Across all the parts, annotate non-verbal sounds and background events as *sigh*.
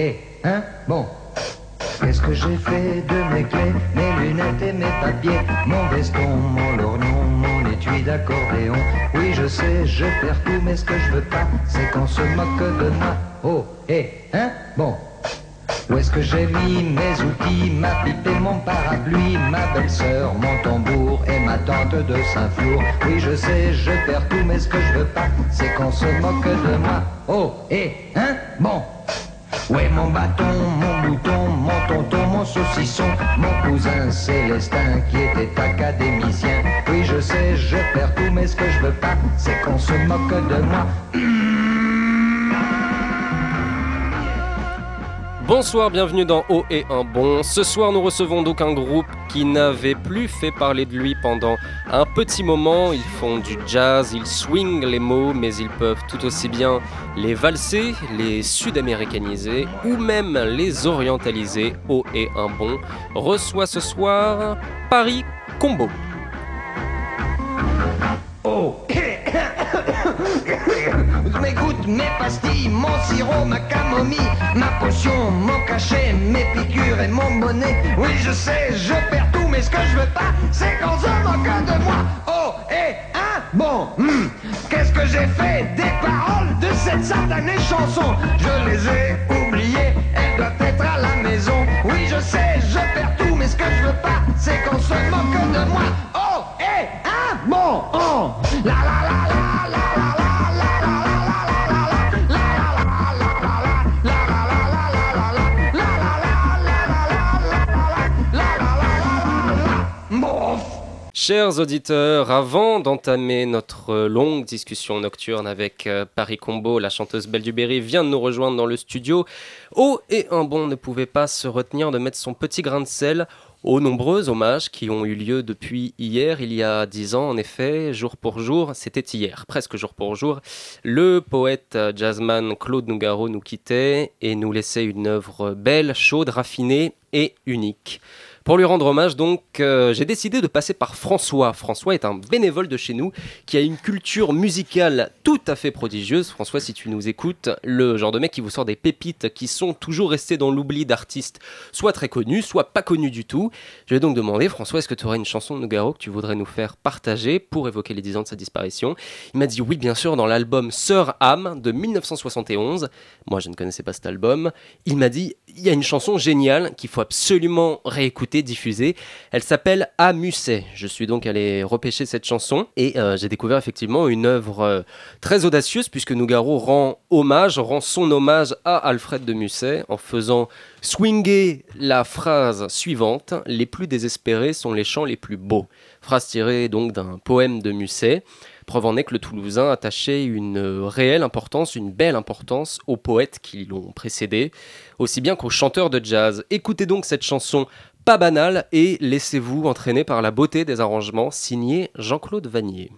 hé, hein, bon. Qu'est-ce que j'ai fait de mes clés, mes lunettes et mes papiers, mon veston, mon lorgnon, mon étui d'accordéon Oui, je sais, je perds tout, mais ce que je veux pas, c'est qu'on se moque de moi. Oh, hé, hein, bon. Où est-ce que j'ai mis mes outils, ma pipe et mon parapluie, ma belle-sœur, mon tambour et ma tante de Saint-Flour Oui, je sais, je perds tout, mais ce que je veux pas, c'est qu'on se moque de moi. Oh, hé, hein, bon. Ouais, mon bâton, mon bouton, mon tonton, mon saucisson, mon cousin Célestin qui était académicien. Oui, je sais, je perds tout, mais ce que je veux pas, c'est qu'on se moque de moi. *clears throat* Bonsoir, bienvenue dans Haut et un bon. Ce soir, nous recevons donc un groupe qui n'avait plus fait parler de lui pendant un petit moment. Ils font du jazz, ils swingent les mots, mais ils peuvent tout aussi bien les valser, les sud-américaniser ou même les orientaliser. Haut et un bon reçoit ce soir Paris Combo. Oh Mes gouttes, mes pastilles, mon sirop, ma camomille, ma potion, mon cachet, mes piqûres et mon bonnet. Oui, je sais, je perds tout, mais ce que je veux pas, c'est qu'on se moque de moi. Oh, et un bon, hmm, qu'est-ce que j'ai fait des paroles de cette satanée chanson? Je les ai oubliées, elles doivent être à la maison. Oui, je sais, je perds tout, mais ce que je veux pas, c'est qu'on se moque de moi. Chers auditeurs, avant d'entamer notre longue discussion nocturne avec euh, Paris Combo, la chanteuse Belle du Berry vient de nous rejoindre dans le studio. Oh, et un bon ne pouvait pas se retenir de mettre son petit grain de sel aux nombreux hommages qui ont eu lieu depuis hier, il y a dix ans en effet, jour pour jour, c'était hier, presque jour pour jour, le poète jazzman Claude Nougaro nous quittait et nous laissait une œuvre belle, chaude, raffinée et unique. Pour lui rendre hommage, donc, euh, j'ai décidé de passer par François. François est un bénévole de chez nous qui a une culture musicale tout à fait prodigieuse. François, si tu nous écoutes, le genre de mec qui vous sort des pépites qui sont toujours restés dans l'oubli d'artistes, soit très connus, soit pas connus du tout. Je vais donc demander, François, est-ce que tu aurais une chanson de Nougaro que tu voudrais nous faire partager pour évoquer les 10 ans de sa disparition? Il m'a dit oui, bien sûr, dans l'album Sœur âme de 1971. Moi, je ne connaissais pas cet album. Il m'a dit il y a une chanson géniale qu'il faut absolument réécouter, diffuser. Elle s'appelle À Musset. Je suis donc allé repêcher cette chanson et euh, j'ai découvert effectivement une œuvre euh, très audacieuse puisque Nougaro rend hommage, rend son hommage à Alfred de Musset en faisant swinger la phrase suivante Les plus désespérés sont les chants les plus beaux. Phrase tirée donc d'un poème de Musset. Preuve en est que le Toulousain attachait une réelle importance, une belle importance aux poètes qui l'ont précédé, aussi bien qu'aux chanteurs de jazz. Écoutez donc cette chanson pas banale et laissez-vous entraîner par la beauté des arrangements signés Jean-Claude Vanier.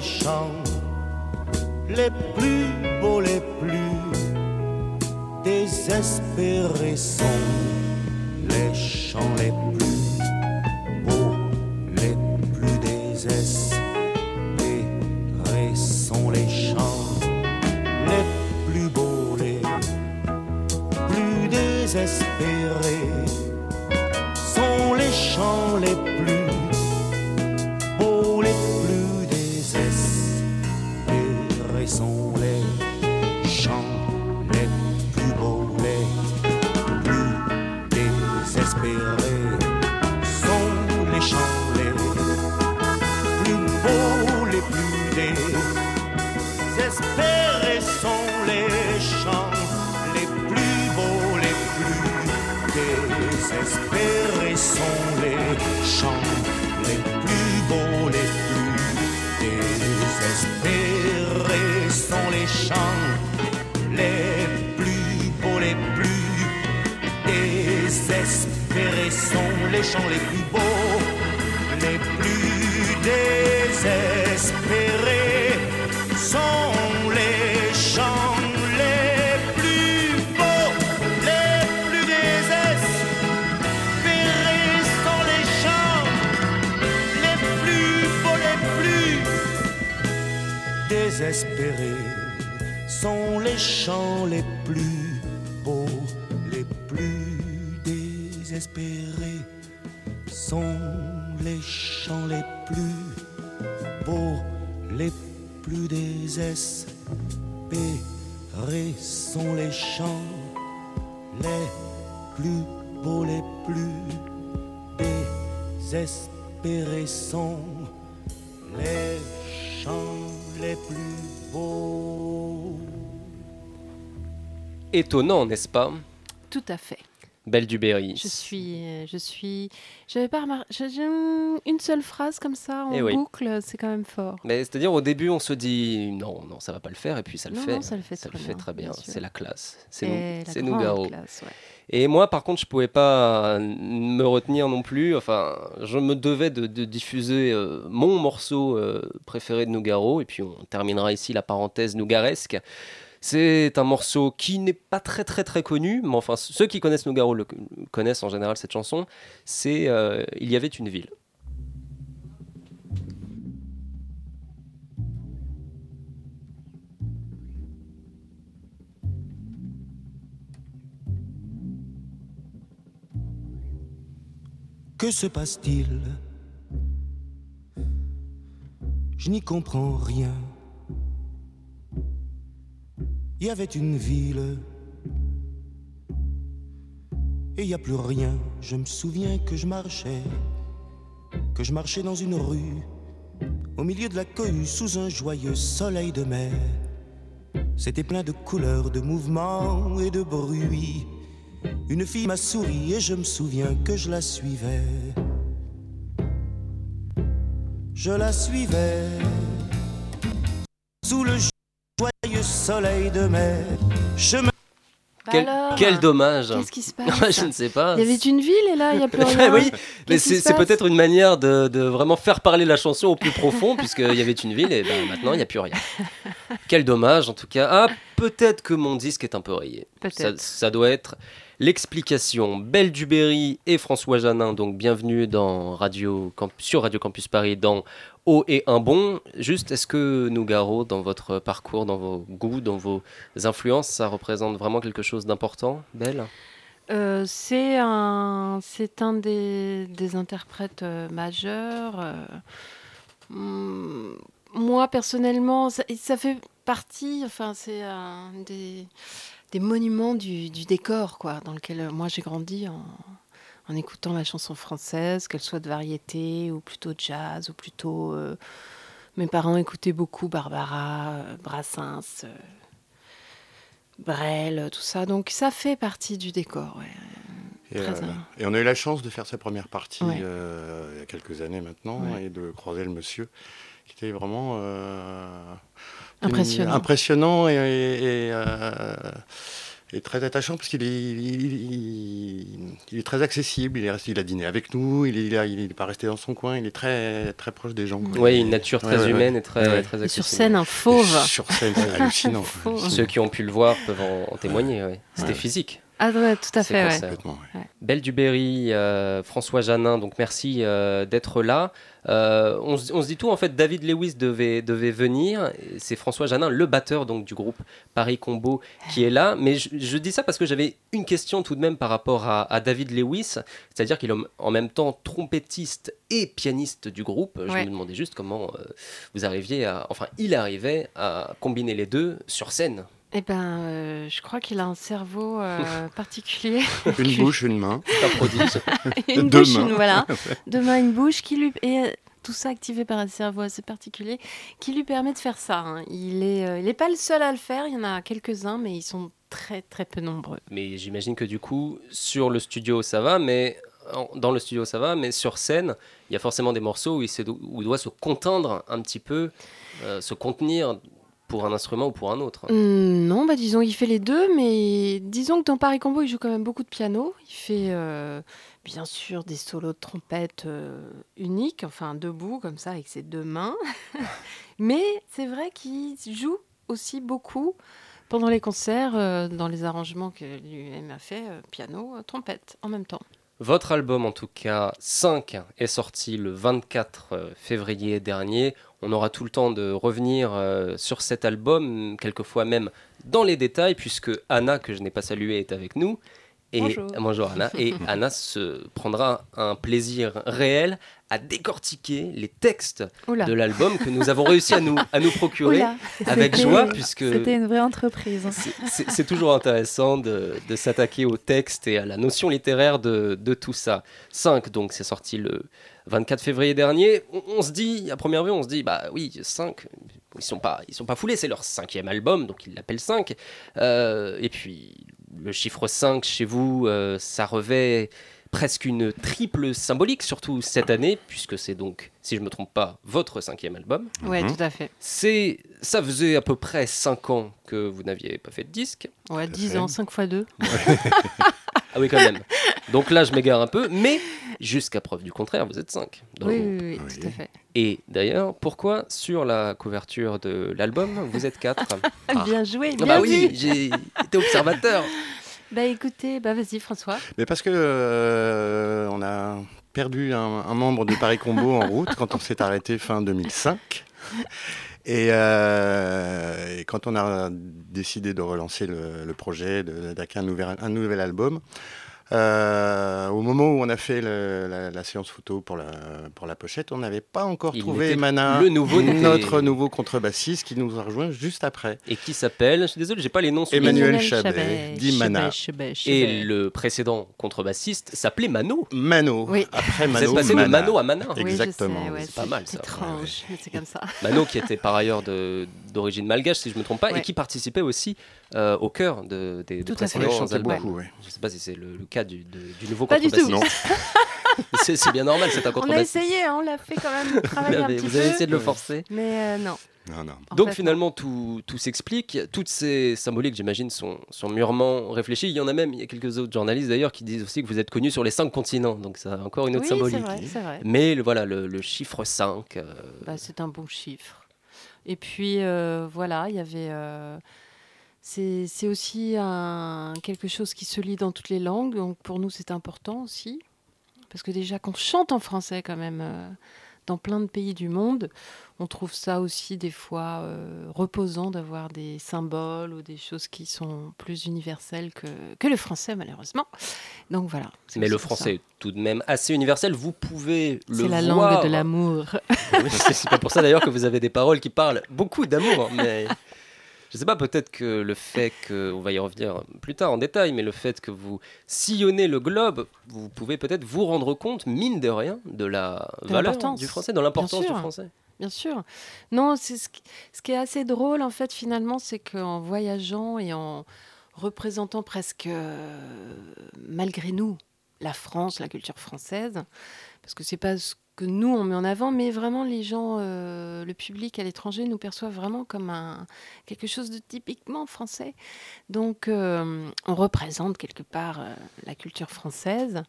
Les chants les plus beaux, les plus désespérés sont les chants les plus beaux, les plus désespérés sont les chants les plus beaux, les plus désespérés sont les chants les plus chants les plus beaux, les plus désespérés sont les chants les plus beaux, les plus désespérés sont les chants les plus beaux, les plus désespérés sont les chants les plus beaux, les plus désespérés sont les chants les plus beaux, les plus désespérés sont les chants les plus beaux, les plus désespérés sont les chants les plus beaux. Étonnant, n'est-ce pas? Tout à fait. Belle du Berry. Je suis, je suis, j'avais pas remarqué, une seule phrase comme ça en Eh oui. boucle, c'est quand même fort. Mais c'est-à-dire au début on se dit non, non, ça va pas le faire et puis ça le Non, fait. non, ça le fait très fait bien, très bien. C'est la classe. C'est nous, c'est classe, ouais. Et moi par contre je pouvais pas me retenir non plus. Enfin, je me devais de, de diffuser euh, mon morceau euh, préféré de Nougaro et puis on terminera ici la parenthèse nougaresque. C'est un morceau qui n'est pas très très très connu, mais enfin ceux qui connaissent Nougaro le connaissent en général cette chanson. C'est euh, Il y avait une ville. Que se passe-t-il? Je n'y comprends rien. Il y avait une ville et il a plus rien. Je me souviens que je marchais, que je marchais dans une rue, au milieu de la cohue, sous un joyeux soleil de mer. C'était plein de couleurs, de mouvements et de bruits. Une fille m'a souri et je me souviens que je la suivais. Je la suivais sous le joyeux soleil de. Je me Bah Quel, alors, quel dommage. Qu'est-ce qui se passe *laughs* je ne sais pas. Il y avait une ville et là il n'y a plus rien. *laughs* oui, mais c'est peut-être une manière de, de vraiment faire parler la chanson au plus profond, puisqu'il y avait une ville et ben, maintenant il n'y a plus rien. *laughs* Quel dommage en tout cas. Ah, peut-être que mon disque est un peu rayé. Ça, doit être l'explication. Belle Duberry et François Janin, donc bienvenue dans Radio sur Radio Campus Paris dans Haut et un bon. Juste, est-ce que Nougaro, dans votre parcours, dans vos goûts, dans vos influences, ça représente vraiment quelque chose d'important, Belle Euh, c'est un, un des, des interprètes euh, majeurs. euh, hum, moi, personnellement, ça, fait partie, enfin, c'est un des, des monuments du, du décor, quoi, dans lequel moi j'ai grandi en, en écoutant la chanson française, qu'elle soit de variété ou plutôt jazz ou plutôt. euh, mes parents écoutaient beaucoup Barbara, euh, Brassens. euh, Brel, tout ça. Donc ça fait partie du décor. ouais. Et, Très euh, et on a eu la chance de faire sa première partie Ouais. euh, il y a quelques années maintenant Ouais. et de croiser le monsieur qui était vraiment euh, Impressionnant. impressionnant et, et- et, et très attachant parce qu'il est, il, il- il est très accessible. Il, est resté, il a dîné avec nous, il n'est il est pas resté dans son coin, il est très, très proche des gens. Oui, une est- nature très ouais, humaine ouais. et très, Ouais. très Et sur accessible. scène, un fauve. Sur scène, c'est hallucinant. *laughs* Ceux qui ont pu le voir peuvent en, en témoigner. ouais. C'était Ouais. physique. Ah ouais, tout à fait. ouais. ouais. Belle Duberry, euh, François Janin, donc merci euh, d'être là. Euh, on, se- on se dit tout, en fait, David Lewis devait, devait venir. C'est François Janin, le batteur donc, du groupe Paris Combo, qui est là. Mais je, je dis ça parce que j'avais une question tout de même par rapport à, à David Lewis. C'est-à-dire qu'il est en même temps trompettiste et pianiste du groupe. Je Ouais. me demandais juste comment euh, vous arriviez à. Enfin, il arrivait à combiner les deux sur scène. Eh ben, euh, je crois qu'il a un cerveau euh, *laughs* particulier. Une *laughs* bouche, une main. *laughs* Une Deux bouche, mains. une, voilà. Deux mains, une bouche qui lui et euh, tout ça activé par un cerveau assez particulier qui lui permet de faire ça. hein. Il est, euh, il est pas le seul à le faire. Il y en a quelques-uns, mais ils sont très très peu nombreux. Mais j'imagine que du coup, sur le studio, ça va, mais en- dans le studio, ça va, mais sur scène, il y a forcément des morceaux où il, s'est- où il doit se conteindre un petit peu, euh, se contenir pour un instrument ou pour un autre. Hum, non, bah disons, il fait les deux, mais disons que dans Paris Combo, il joue quand même beaucoup de piano. Il fait euh, bien sûr des solos de trompette euh, uniques, enfin debout, comme ça, avec ses deux mains. *laughs* mais c'est vrai qu'il joue aussi beaucoup pendant les concerts, euh, dans les arrangements que lui-même a fait, euh, piano, trompette, en même temps. Votre album, en tout cas 5, est sorti le 24 euh, février dernier. On aura tout le temps de revenir euh, sur cet album, quelquefois même dans les détails, puisque Anna, que je n'ai pas saluée, est avec nous. Et, Bonjour. Anna. Et *laughs* Anna se prendra un plaisir réel à décortiquer les textes Oula. de l'album que nous avons réussi à nous, à nous procurer *laughs* avec joie, puisque C'était une vraie entreprise. c'est- toujours intéressant de, de s'attaquer au texte et à la notion littéraire de, de tout ça. 5, donc c'est sorti le 24 février dernier. On, on se dit, à première vue, on se dit, bah oui, 5, ils sont pas, ils sont pas foulés, c'est leur cinquième album, donc ils l'appellent 5. Euh, et puis, le chiffre 5 chez vous, euh, ça revêt presque une triple symbolique, surtout cette année, puisque c'est donc, si je me trompe pas, votre cinquième album. Ouais, Mhm. tout à fait. C'est, ça faisait à peu près 5 ans que vous n'aviez pas fait de disque. Ouais, Tout à 10 fait. ans, 5 fois 2. *laughs* Ah oui, quand même. *laughs* Donc là, je m'égare un peu, mais jusqu'à preuve du contraire, vous êtes 5. Oui, oui, oui, Oui. tout à fait. Et d'ailleurs, pourquoi sur la couverture de l'album, vous êtes 4 *laughs* Ah. Bien joué, bien bah vu. oui, j'ai été observateur. *laughs* Bah écoutez, bah vas-y François. Mais parce que euh, on a perdu un, un membre de Paris Combo en route quand on s'est arrêté fin 2005. Et, euh, et quand on a décidé de relancer le, le projet, d'attaquer un nouvel, un nouvel album, euh, au moment où on a fait le- la, la séance photo pour la, pour la pochette, on n'avait pas encore Il trouvé Mana, le nouveau notre nouveau contrebassiste qui nous a rejoint juste après. Et qui s'appelle, je suis désolé, j'ai pas les noms Emmanuel yeux. Chabet, dit Mana. Chabet, Et Chabet. le précédent contrebassiste s'appelait Mano. Mano, Oui. après Vous Mano, êtes passé Mana. de Mano à Mana. Exactement, ouais, c'est pas mal, ça. étrange, mais c'est comme ça. Mano qui était par ailleurs d'origine malgache, si je me trompe pas, et Ouais. qui participait aussi euh, au chœur de, des, des Tout à fait. Ouais, précédents albums. beaucoup, ouais. Je sais pas si c'est le, le cas du, de- du nouveau Pas du tout. contrebassiste. *laughs* C'est bien normal, c'est un On a contrebassiste. essayé, hein, on l'a fait quand même Vous *laughs* travailler un avez, petit vous avez peu. essayé de le forcer. Mais euh, non. Non, non. Donc fait, finalement, tout, tout s'explique. Toutes ces symboliques, j'imagine, sont, sont mûrement réfléchies. Il y en a même, il y a quelques autres journalistes d'ailleurs qui disent aussi que vous êtes connu sur les cinq continents. Donc ça a encore une autre Oui, symbolique. vrai, c'est vrai. Mais le, voilà, le, le chiffre 5. euh, Bah, c'est un bon chiffre. Et puis euh, voilà, il y avait. euh, c'est aussi un, quelque chose qui se lit dans toutes les langues, donc pour nous c'est important aussi. Parce que déjà qu'on chante en français quand même euh, dans plein de pays du monde, on trouve ça aussi des fois euh, reposant d'avoir des symboles ou des choses qui sont plus universelles que, que le français malheureusement. Donc voilà. mais le français est tout de même assez universel. Vous pouvez le C'est la voir. langue de l'amour. *laughs* C'est pas pour ça d'ailleurs que vous avez des paroles qui parlent beaucoup d'amour. Mais je sais pas, peut-être que le fait que, on va y revenir plus tard en détail, mais le fait que vous sillonnez le globe, vous pouvez peut-être vous rendre compte, mine de rien, de la De valeur du français, de l'importance du français. Bien sûr. Non, c'est ce, qui- ce qui est assez drôle en fait finalement, c'est qu'en voyageant et en représentant presque euh, malgré nous la France, la culture française, parce que c'est pas ce nous on met en avant, mais vraiment les gens, euh, le public à l'étranger nous perçoivent vraiment comme quelque chose de typiquement français. Donc euh, on représente quelque part euh, la culture française.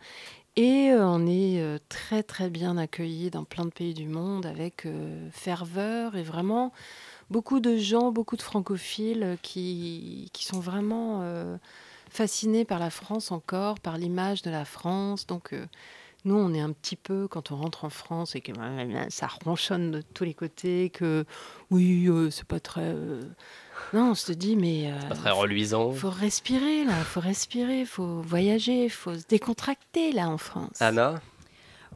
Et on est très très bien accueillis dans plein de pays du monde avec ferveur et vraiment beaucoup de gens, beaucoup de francophiles qui, qui sont vraiment fascinés par la France encore, par l'image de la France. Donc nous, on est un petit peu, quand on rentre en France et que euh, ça ronchonne de tous les côtés, que oui, euh, c'est pas très... euh, Non, on se dit, mais... Pas euh, très reluisant. faut respirer là, faut respirer, faut voyager, faut se décontracter là en France. Anna,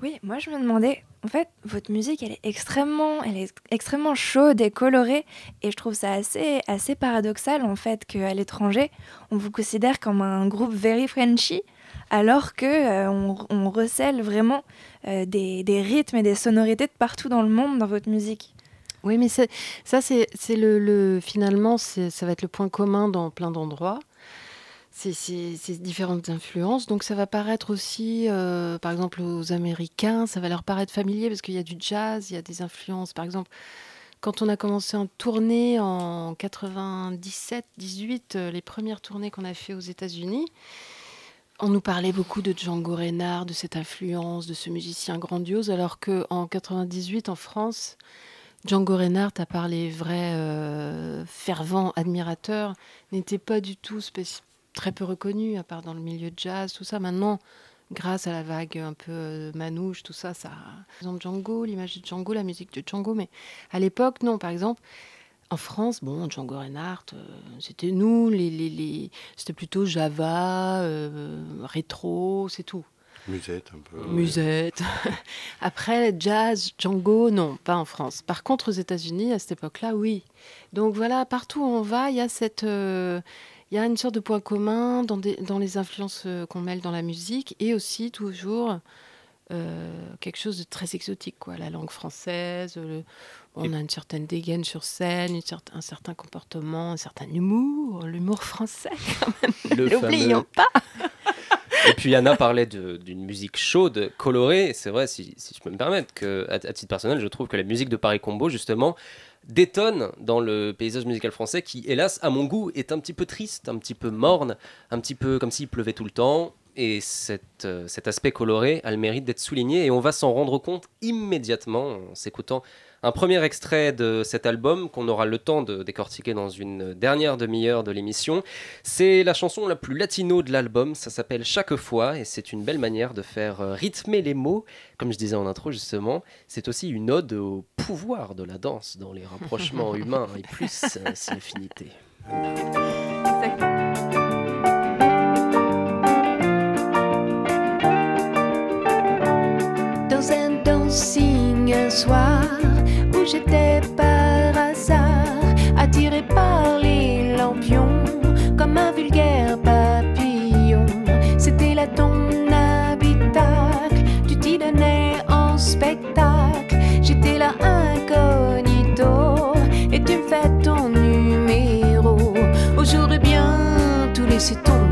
Oui, moi je me demandais, en fait, votre musique, elle est extrêmement, elle est extrêmement chaude et colorée, et je trouve ça assez, assez paradoxal en fait qu'à l'étranger, on vous considère comme un groupe very Frenchy, alors que euh, on, recèle vraiment euh, des, rythmes et des sonorités de partout dans le monde dans votre musique. Oui, mais ça, c'est c'est le, le- finalement, ça va être le point commun dans plein d'endroits. Ces différentes influences. Donc, ça va paraître aussi, euh, par exemple, aux Américains, ça va leur paraître familier parce qu'il y a du jazz, il y a des influences. Par exemple, quand on a commencé en tournée en 97-18, les premières tournées qu'on a fait aux États-Unis, on nous parlait beaucoup de Django Reinhardt, de cette influence, de ce musicien grandiose, alors qu'en 98, en France, Django Reinhardt, à part les vrais euh, fervents admirateurs, n'était pas du tout très peu reconnu, à part dans le milieu jazz, tout ça. Maintenant, grâce à la vague un peu euh, manouche, tout ça, ça. Par exemple, Django, l'image de Django, la musique de Django, mais à l'époque, non. Par exemple, en France, bon, Django Reinhardt, euh, c'était nous, les, les, les... c'était plutôt Java, euh, rétro, c'est tout. Musette un peu. Musette. *laughs* Après, jazz, Django, non, pas en France. Par contre, aux États-Unis, à cette époque-là, oui. Donc voilà, partout où on va, il y a cette. Euh, il y a une sorte de point commun dans, des, dans les influences qu'on mêle dans la musique et aussi toujours quelque chose de très exotique, quoi. La langue française, le, on a une certaine dégaine sur scène, un certain comportement, un certain humour, l'humour français quand même. *laughs* N'oublions pas. Et puis Anna parlait d'une musique chaude, colorée. C'est vrai, si, je peux me permettre, que à, titre personnel, je trouve que la musique de Paris Combo, justement, détonne dans le paysage musical français qui, hélas, à mon goût, est un petit peu triste, un petit peu morne, un petit peu comme s'il pleuvait tout le temps. Et euh, cet aspect coloré a le mérite d'être souligné et on va s'en rendre compte immédiatement en s'écoutant un premier extrait de cet album qu'on aura le temps de décortiquer dans une dernière demi-heure de l'émission. C'est la chanson la plus latino de l'album, ça s'appelle Chaque fois et c'est une belle manière de faire euh, rythmer les mots. Comme je disais en intro justement, c'est aussi une ode au pouvoir de la danse dans les rapprochements *laughs* humains et plus euh, si *laughs* dancing un soir j'étais par hasard attiré par les lampions comme un vulgaire papillon. C'était là ton habitacle, tu t'y donnais en spectacle. J'étais là incognito et tu me fais ton numéro. J'aurais bien tout laissé tomber,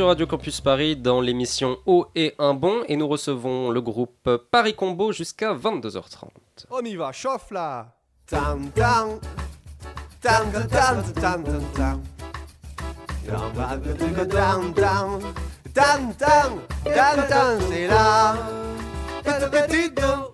sur Radio Campus Paris dans l'émission Haut et un bon et nous recevons le groupe Paris Combo jusqu'à 22h30. On y va, chauffe là tan Tan tan C'est là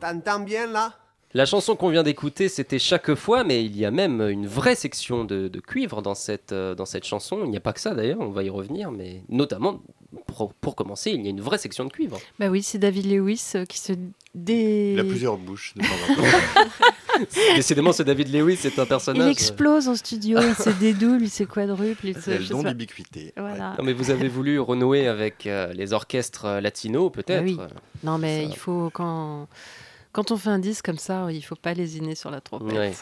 T'entends bien là La chanson qu'on vient d'écouter, c'était chaque fois, mais il y a même une vraie section de, de cuivre dans cette, euh, dans cette chanson. Il n'y a pas que ça d'ailleurs, on va y revenir, mais notamment, pour, pour commencer, il y a une vraie section de cuivre. Bah oui, c'est David Lewis euh, qui se dé... Il a plusieurs bouches de. *laughs* Décidément, ce David Lewis, c'est un Il personnage. explose en studio, il se dédouble, il se quadruple, il se... C'est le don d'ubiquité. Voilà. Non, mais vous avez voulu renouer avec euh, les orchestres latinos, peut-être Bah oui. Non, mais Ça- il faut quand quand on fait un disque comme ça, il faut pas lésiner sur la trompette. Ouais.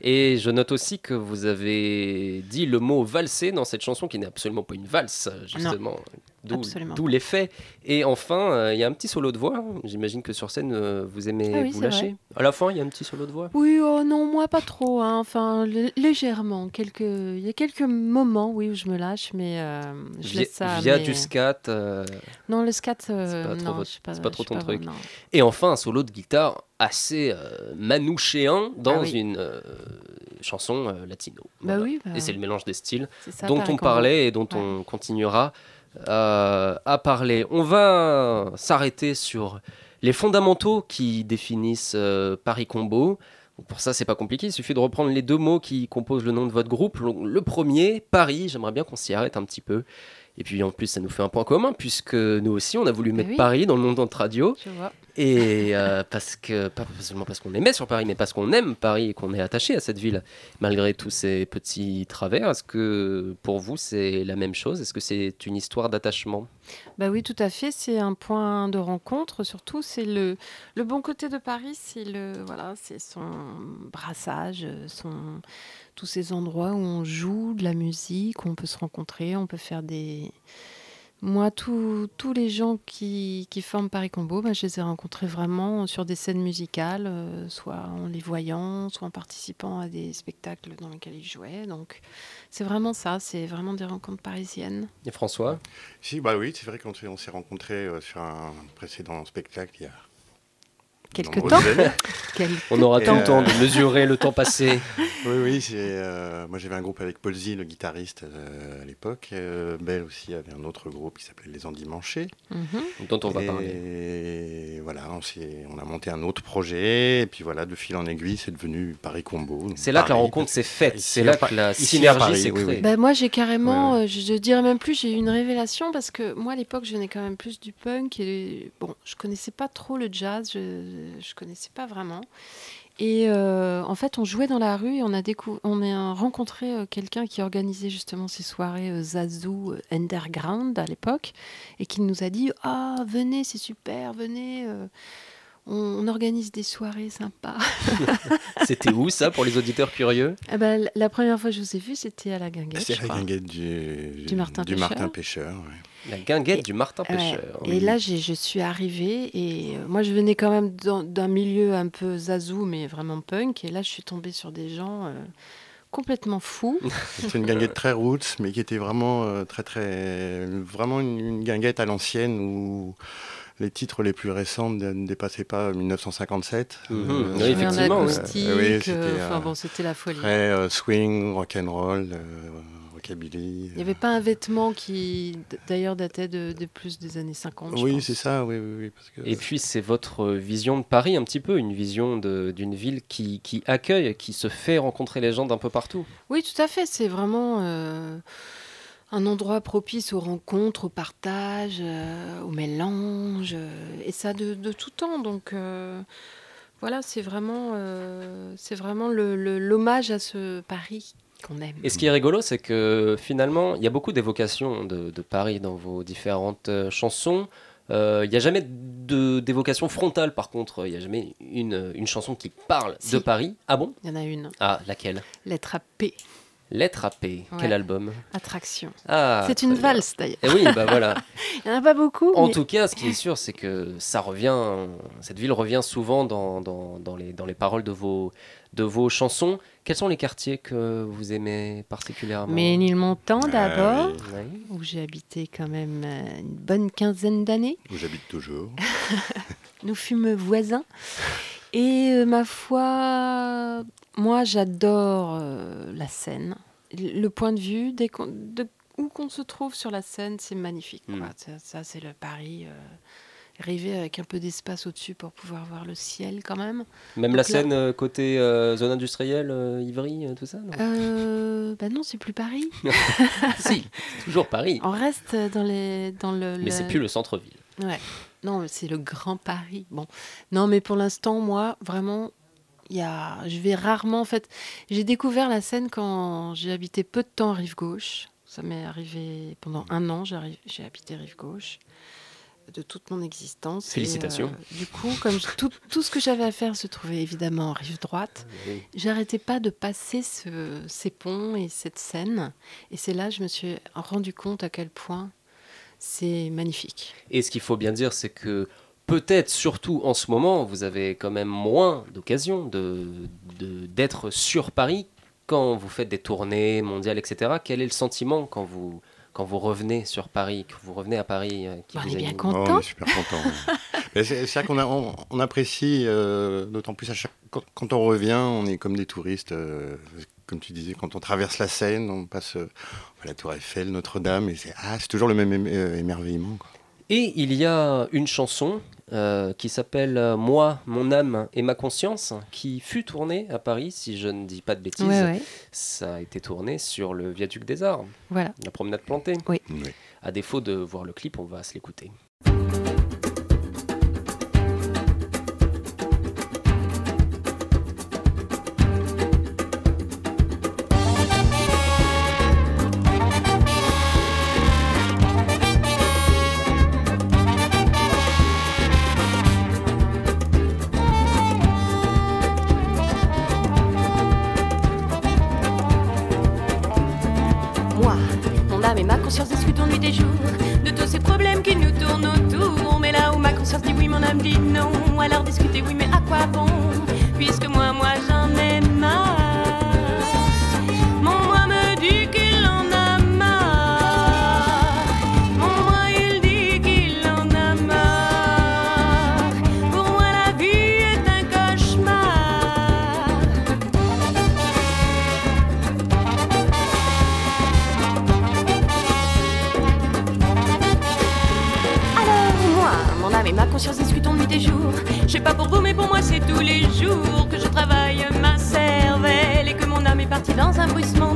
Et je note aussi que vous avez dit le mot valser dans cette chanson qui n'est absolument pas une valse, justement. D'où l'effet. Et enfin, euh, il y a un petit solo de voix. J'imagine que sur scène, euh, vous aimez Ah oui, vous lâcher. À la fin, il y a un petit solo de voix? Oui, oh non, moi pas trop. hein. Enfin, lé- légèrement. Quelques... Il y a quelques moments, oui, où je me lâche, mais euh, je Via, laisse ça. via du scat. Non, le scat, C'est pas trop non, votre- pas- c'est pas je trop ton pas truc. vraiment. Et enfin, un solo de guitare assez manouchéen dans Ah oui. une chanson latino. Bah Voilà. oui, bah, Et c'est le mélange des styles. ça, dont on parlait et dont Ouais. on continuera euh, à parler. On va s'arrêter sur les fondamentaux qui définissent euh, Paris Combo. Pour ça, c'est pas compliqué, il suffit de reprendre les deux mots qui composent le nom de votre groupe. Le premier, Paris, j'aimerais bien qu'on s'y arrête un petit peu. Et puis en plus, ça nous fait un point commun, puisque nous aussi, on a voulu mettre oui. Paris dans le monde de notre radio. Je vois. Et euh, parce que, pas seulement parce qu'on aimait sur Paris, mais parce qu'on aime Paris et qu'on est attaché à cette ville, malgré tous ces petits travers. Est-ce que pour vous, c'est la même chose? Est-ce que c'est une histoire d'attachement? Bah oui, tout à fait. C'est un point de rencontre. Surtout, c'est le, le bon côté de Paris, c'est le voilà, c'est son brassage, son tous ces endroits où on joue de la musique, où on peut se rencontrer, on peut faire des. Moi, tous les gens qui, qui forment Paris Combo, bah, je les ai rencontrés vraiment sur des scènes musicales, euh, soit en les voyant, soit en participant à des spectacles dans lesquels ils jouaient. Donc, c'est vraiment ça, c'est vraiment des rencontres parisiennes. Et François? Si, bah oui, c'est vrai qu'on s'est- on s'est rencontrés euh, sur un précédent spectacle il y a. Quelque temps. *laughs* Quel On aura Et tout le euh, temps de mesurer le temps passé. *laughs* Oui, oui, c'est, euh, moi j'avais un groupe avec Paul Z, le guitariste euh, à l'époque. Euh, Belle aussi avait un autre groupe qui s'appelait Les Endimanchés. Mhm. dont on va et parler. voilà, on, s'est- on a monté un autre projet. Et puis voilà, de fil en aiguille, c'est devenu Paris Combo. C'est là que la rencontre s'est faite, c'est là que la synergie s'est créée. oui. Bah, moi, j'ai carrément, Ouais, euh, je, je dirais même plus, j'ai eu une révélation parce que moi, à l'époque, je venais quand même plus du punk et bon, je connaissais pas trop le jazz, je, je connaissais pas vraiment. Et euh, en fait, on jouait dans la rue et on a, on a rencontré euh, quelqu'un qui organisait justement ces soirées euh, Zazou euh, Underground à l'époque et qui nous a dit Ah, venez, c'est super, venez. On, on organise des soirées sympas. *laughs* *laughs* C'était où ça pour les auditeurs curieux Ah l- la première fois que je vous ai vu, c'était à la guinguette. C'est la guinguette du, Du Martin Pêcheur. Martin Pêcheur, ouais. La guinguette Et- du Martin Ouais. Pêcheur. Et là, j'ai- je suis arrivée et euh, moi, je venais quand même d'un- d'un milieu un peu zazou, mais vraiment punk. Et là, je suis tombée sur des gens euh, complètement fous. *laughs* C'était une guinguette très roots, mais qui était vraiment euh, très très vraiment une, une guinguette à l'ancienne où les titres les plus récents ne dépassaient pas 1957. Mhm. Euh, Oui, effectivement, acoustique. Euh, oui, euh, c'était, Enfin euh, bon, c'était la folie. Très euh, swing, rock and roll, euh, rockabilly. Il n'y avait pas un vêtement qui, d'ailleurs, datait de, de plus des années 50. je Oui, c'est ça, oui, oui, oui, parce que Et puis c'est votre vision de Paris un petit peu, une vision de- d'une ville qui, qui accueille, qui se fait rencontrer les gens d'un peu partout. Oui, tout à fait. C'est vraiment euh, un endroit propice aux rencontres, au partage, euh, au mélange, euh, et ça de, de tout temps. Donc euh, voilà, c'est vraiment, c'est vraiment l'hommage à ce Paris qu'on aime. Et ce qui est rigolo, c'est que finalement, il y a beaucoup d'évocations de, de Paris dans vos différentes chansons. Il n'y a jamais d'évocation frontale, par contre. Il n'y a jamais une, une chanson qui parle Si. de Paris. Ah bon? Il y en a une, Ah, laquelle? Lettre à P. Lettre à P, quel album Attraction. Ah, c'est une valse d'ailleurs. Eh oui, bah voilà. *laughs* Il n'y en a pas beaucoup. En mais- tout cas, ce qui est sûr, c'est que ça revient, cette ville revient souvent dans, dans, dans les, dans les paroles de vos, de vos chansons. Quels sont les quartiers que vous aimez particulièrement? Ménilmontant d'abord, Ah Oui. où j'ai habité quand même euh, une bonne quinzaine d'années. Où j'habite toujours. *laughs* Nous fûmes voisins. *laughs* Et euh, ma foi, moi j'adore euh, la Seine. Le point de vue, de où qu'on se trouve sur la Seine, c'est magnifique. quoi. Ça, ça, c'est le Paris. euh, rêver avec un peu d'espace au-dessus pour pouvoir voir le ciel quand même. Même Donc la là- scène euh, côté zone industrielle, Ivry, tout ça non bah non, c'est plus Paris. *laughs* Si, c'est toujours Paris. On reste dans, les, dans le. Mais le- c'est plus le centre-ville. Ouais. Non, c'est le grand Paris. Bon. Non, mais pour l'instant, moi, vraiment, il y a... je vais rarement. En fait, j'ai découvert la scène quand j'ai habité peu de temps Rive Gauche. Ça m'est arrivé pendant un an, j'ai habité Rive Gauche de toute mon existence. Et, Félicitations. euh, du coup, comme je- tout, tout ce que j'avais à faire se trouvait évidemment en rive droite, Oui. j'arrêtais pas de passer ce- ces ponts et cette scène. Et c'est là que je me suis rendu compte à quel point c'est magnifique. Et ce qu'il faut bien dire, c'est que peut-être, surtout en ce moment, vous avez quand même moins d'occasions de, de- d'être sur Paris quand vous faites des tournées mondiales, etc. Quel est le sentiment quand vous, quand vous revenez sur Paris, que vous revenez à Paris euh, qui on vous est bien content. Oh, on est super content. *laughs* C'est vrai qu'on a- on, on apprécie, euh, d'autant plus à chaque, quand, quand on revient, on est comme des touristes. euh, comme tu disais, quand on traverse la Seine, on passe euh, à la Tour Eiffel, Notre-Dame, et c'est ah, c'est toujours le même euh, émerveillement. quoi. Et il y a une chanson euh, qui s'appelle Moi, mon âme et ma conscience, qui fut tournée à Paris, si je ne dis pas de bêtises. Ouais, ouais. Ça a été tourné sur le viaduc des Arts, Voilà. la promenade plantée. Oui. À défaut de voir le clip, on va se l'écouter. Conscience discutons nuit et jour de tous ces problèmes qui nous tournent autour. Mais là où ma conscience dit oui, mon âme dit non. Alors discuter, oui, mais à quoi bon? Puisque moi, moi, j'en dans un bruissement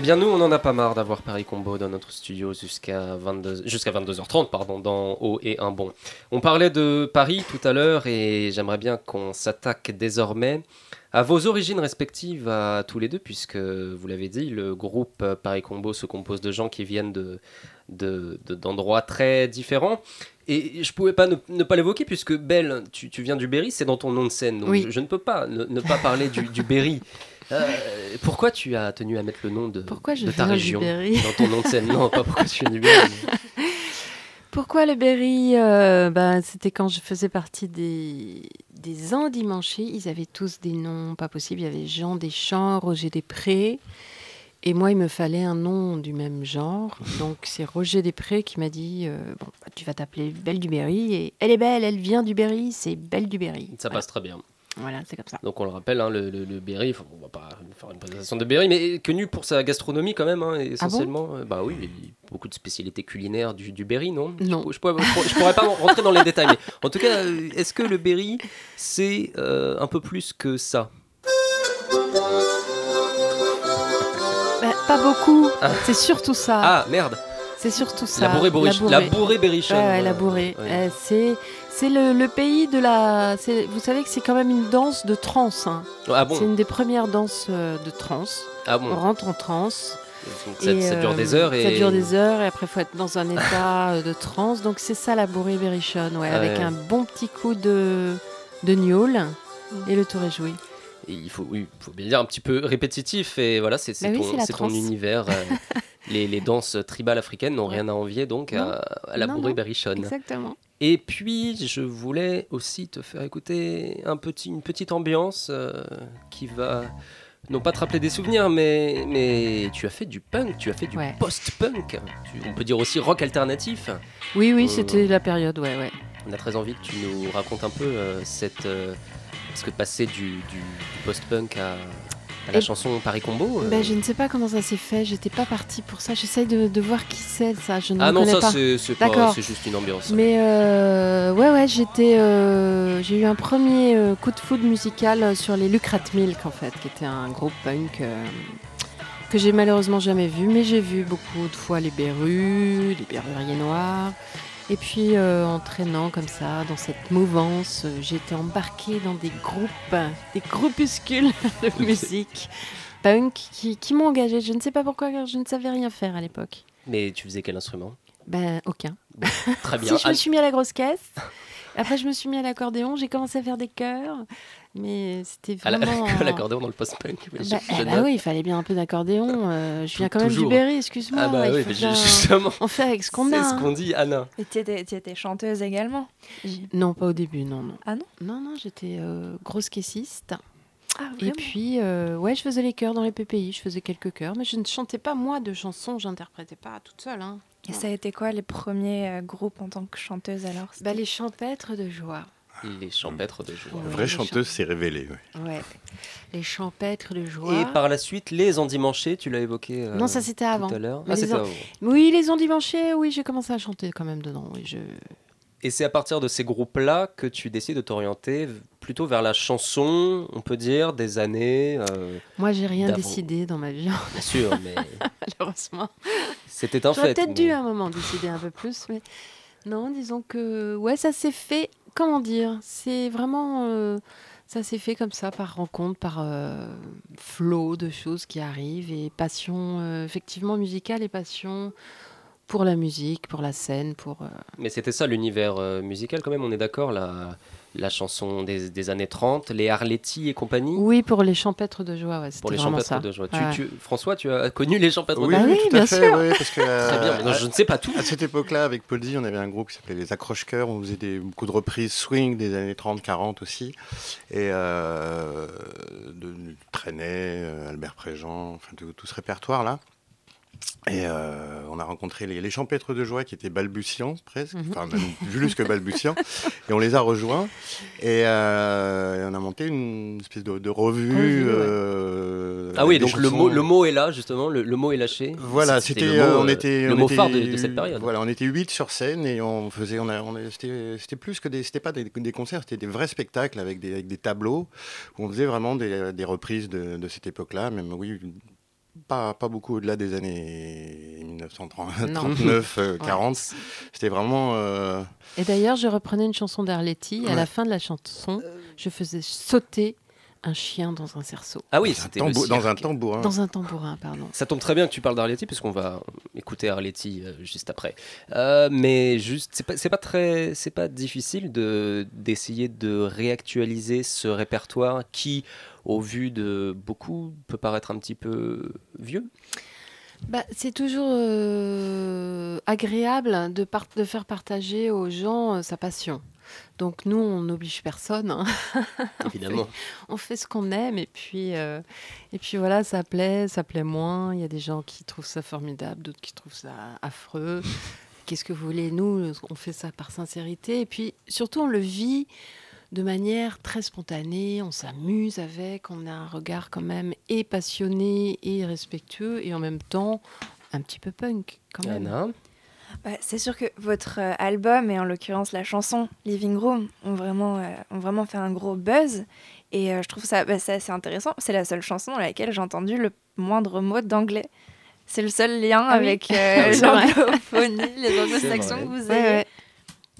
Eh bien, nous, on n'en a pas marre d'avoir Paris Combo dans notre studio jusqu'à 22, jusqu'à 22h30, pardon, dans Haut et un bon. On parlait de Paris tout à l'heure et j'aimerais bien qu'on s'attaque désormais à vos origines respectives à tous les deux, puisque vous l'avez dit, le groupe Paris Combo se compose de gens qui viennent de, de- de- d'endroits très différents. Et je pouvais pas ne, ne pas l'évoquer, puisque Belle, tu, tu viens du Berry, c'est dans ton nom de scène. Donc Oui. je, je ne peux pas ne, ne pas parler du, du Berry. Euh, pourquoi tu as tenu à mettre le nom de, Pourquoi je de ta région dans ton nom de scène? Non, pas pourquoi tu du Berry. *laughs* Pourquoi le Berry? Euh, bah, C'était quand je faisais partie des, des endimanchés. Ils avaient tous des noms pas possibles. Il y avait Jean Deschamps, Roger Després. Et moi, il me fallait un nom du même genre. Donc, c'est Roger Després qui m'a dit euh, Bon, bah, tu vas t'appeler Belle du Berry. Et elle est belle, elle vient du Berry, c'est Belle du Berry. Ça Voilà. passe très bien. Voilà, c'est comme ça. Donc on le rappelle, hein, le, le- le Berry, on va pas faire une présentation de Berry, mais connu pour sa gastronomie quand même, hein, essentiellement. Euh, bah oui, il y a beaucoup de spécialités culinaires du, du Berry, non? Non. Je, je pourrais, je pourrais pas rentrer dans les détails, mais en tout cas, euh, est-ce que le Berry, c'est euh, un peu plus que ça? Bah, pas beaucoup. Ah. C'est surtout ça. Ah merde C'est surtout ça. La bourrée bourrée. La bourrée berrichonne. Ouais, ouais, la bourrée. Ouais. Euh, c'est c'est le, le pays de la. c'est- Vous savez que c'est quand même une danse de trance. hein. Ah C'est bon une des premières danses euh, de trance. Ah On bon rentre en trance. Ça, dure euh, des heures et... Ça dure des heures et après, il faut être dans un *laughs* état euh, de trance. Donc, c'est ça la bourrée berrichonne, ouais, Ah avec ouais. un bon petit coup de, de gnôle et le tour est joué. Et il faut, oui, faut bien dire un petit peu répétitif et voilà, c'est c'est Bah oui, ton, c'est c'est trance. univers. euh, *laughs* les, les danses tribales africaines n'ont rien à envier donc Non. à, à la Non, bourrée non. berrichonne. Exactement. Et puis, je voulais aussi te faire écouter un petit, une petite ambiance euh, qui va, non pas te rappeler des souvenirs, mais, mais tu as fait du punk, tu as fait du Ouais. post-punk. On peut dire aussi rock alternatif. Oui, oui, Euh, c'était la période, ouais, ouais. On a très envie que tu nous racontes un peu euh, cette... euh, parce que passer du, du- post-punk à la Et- chanson Paris Combo... euh, Ben, je ne sais pas comment ça s'est fait. J'étais pas partie pour ça. J'essaye de, de voir qui c'est, ça. Je ne ah non, ça pas. c'est pas- c'est juste une ambiance. Mais euh, ouais, ouais, j'étais, euh, j'ai eu un premier coup de foudre musical sur les Lucrat Milk en fait, qui était un groupe punk que j'ai malheureusement jamais vu, mais j'ai vu beaucoup de fois les Berus, les Berruriers Noirs. Et puis euh, en traînant comme ça dans cette mouvance, euh, été embarquée dans des groupes, des groupuscules *laughs* de musique punk qui, qui m'ont engagée. Je ne sais pas pourquoi, car je ne savais rien faire à l'époque. Mais tu faisais quel instrument? Ben aucun. Très *laughs* bien. Si, je me suis mis à la grosse caisse. Après, je me suis mis à l'accordéon. J'ai commencé à faire des chœurs. Mais c'était À la- *laughs* vraiment. l'accordéon dans le post-punk. Bah, je eh bah note. oui, il fallait bien un peu d'accordéon. Euh, je viens quand même du Berry, excuse-moi. Ah bah oui, mais bien- justement, *laughs* On fait avec ce qu'on c'est a. ce qu'on dit, Anna. Et tu étais, chanteuse également Non, pas au début, non, non. Ah non Non, non, j'étais euh, grosse caissiste. Ah, Et puis, euh, ouais, je faisais les chœurs dans les PPI, je faisais quelques chœurs, mais je ne chantais pas moi de chansons, j'interprétais pas toute seule. Hein. Et ça a été quoi les premiers euh, groupes en tant que chanteuse alors? Bah, les champêtres de joie. Les champêtres de joie. La vraie chanteuse s'est révélée. ouais. Ouais, les champêtres de joie. Et par la suite, les endimanchés, tu l'as évoqué euh, Non, ça c'était tout avant. à l'heure. Ah, les c'était en- avant. Oui, les endimanchés, oui, j'ai commencé à chanter quand même dedans. Oui, je... Et c'est à partir de ces groupes-là que tu décides de t'orienter plutôt vers la chanson, on peut dire, des années. euh, Moi, j'ai rien décidé dans ma vie, bien sûr, mais *laughs* malheureusement. c'était un J'aurais fait. peut-être mais- dû à un moment décider un peu plus, mais non, disons que ouais, ça s'est fait. Comment dire C'est vraiment euh, ça s'est fait comme ça par rencontre, par euh, flot de choses qui arrivent et passion euh, effectivement musicale et passion pour la musique, pour la scène, pour Mais c'était ça l'univers musical quand même, on est d'accord, la, la chanson des, des années 30, les Arletty et compagnie. oui, pour les champêtres de joie. Ouais, Pour les champêtres ça. de joie. Tu- Ouais. tu- François, tu as connu les champêtres Oui, de joie oui, tout bien à fait, sûr. oui, parce que, *laughs* Très bien, mais non, à- je ne sais pas tout. À cette époque-là, avec Paul D, on avait un groupe qui s'appelait les Accroche-Cœurs. On faisait des, beaucoup de reprises swing des années 30-40 aussi. Et euh, de, de Trenet, euh, Albert Préjean, enfin tout, tout ce répertoire-là. Et euh, on a rencontré les, les champêtres de joie qui étaient balbutiants presque, Mhm. enfin même *laughs* plus que balbutiants. et on les a rejoints et, euh, et on a monté une espèce de, de revue. Euh, Ah oui, donc le mot, le mot est là, justement, le, le mot est lâché. voilà, c'était, le mot, euh, on était, le on mot était- phare de, de cette période. Voilà, on était huit sur scène et on faisait, on a, on c'était, c'était plus que des, c'était pas des, des concerts, c'était des vrais spectacles avec des, avec des tableaux où on faisait vraiment des, des reprises de, de cette époque-là, même oui, pas, pas beaucoup au-delà des années 1939, Non. 40. euh, *laughs* C'était vraiment. euh, Et d'ailleurs, je reprenais une chanson d'Arletty. À la fin de la chanson, je faisais sauter un chien dans un cerceau. Ah oui, un c'était dans un tambourin. Dans un tambourin, pardon. Ça tombe très bien que tu parles d'Arletty puisqu'on va écouter Arletty euh, juste après. Euh, mais juste, c'est pas, c'est pas très, c'est pas difficile de d'essayer de réactualiser ce répertoire qui, au vu de beaucoup, peut paraître un petit peu vieux? Bah, c'est toujours euh, agréable de, par- de faire partager aux gens euh, sa passion. Donc nous, on n'oblige personne. hein. *laughs* Évidemment. On fait ce qu'on aime et puis, euh, et puis voilà, ça plaît, ça plaît moins. Il y a des gens qui trouvent ça formidable, d'autres qui trouvent ça affreux. *laughs* Qu'est-ce que vous voulez? Nous, on fait ça par sincérité. Et puis surtout, on le vit de manière très spontanée. On s'amuse avec, on a un regard quand même et passionné et respectueux et en même temps un petit peu punk quand même. Anna, Bah, c'est sûr que votre euh, album, et en l'occurrence la chanson Living Room, ont vraiment, euh, ont vraiment fait un gros buzz. Et euh, je trouve ça, bah, c'est assez intéressant. C'est la seule chanson dans laquelle j'ai entendu le moindre mot d'anglais. C'est le seul lien Ah oui. avec euh, *laughs* C'est vrai. l'anglophonie, les anglo-saxons que vous Ouais, avez. ouais.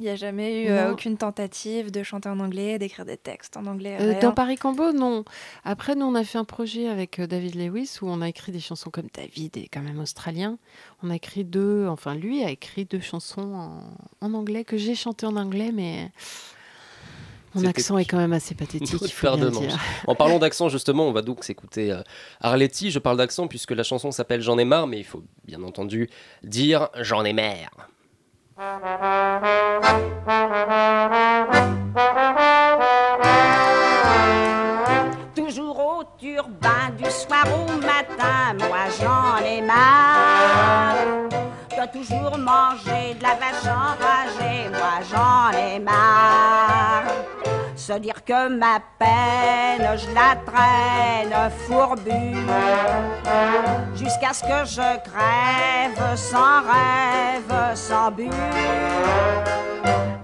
Il n'y a jamais eu euh, aucune tentative de chanter en anglais, d'écrire des textes en anglais. Euh, dans Paris Combo, non. Après, nous, on a fait un projet avec euh, David Lewis où on a écrit des chansons comme David est quand même australien. On a écrit deux, enfin, lui a écrit deux chansons en, en anglais que j'ai chantées en anglais, mais mon accent est quand même assez pathétique, il faut bien dire. En parlant d'accent, justement, on va donc s'écouter euh, Arletty. Je parle d'accent puisque la chanson s'appelle J'en ai marre, mais il faut bien entendu dire J'en ai marre. Toujours au turbin du soir au matin, moi j'en ai marre. Dois toujours manger de la vache enragée, moi j'en ai marre. Se dire que ma peine, je la traîne fourbue jusqu'à ce que je crève sans rêve, sans but.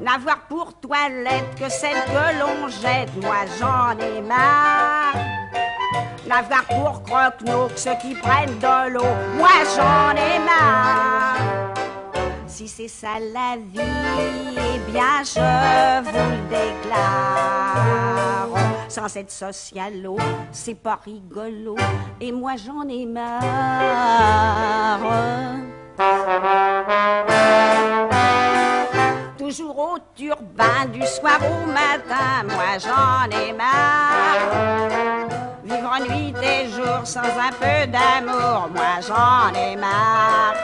N'avoir pour toilette que celle que l'on jette, moi j'en ai marre. N'avoir pour croque-nous que ceux qui prennent de l'eau, moi j'en ai marre. Si c'est ça la vie, eh bien je vous le déclare. Sans être socialo, c'est pas rigolo, et moi j'en ai marre. Toujours au turbin du soir au matin, moi j'en ai marre. Vivre nuit et jour sans un peu d'amour, moi j'en ai marre.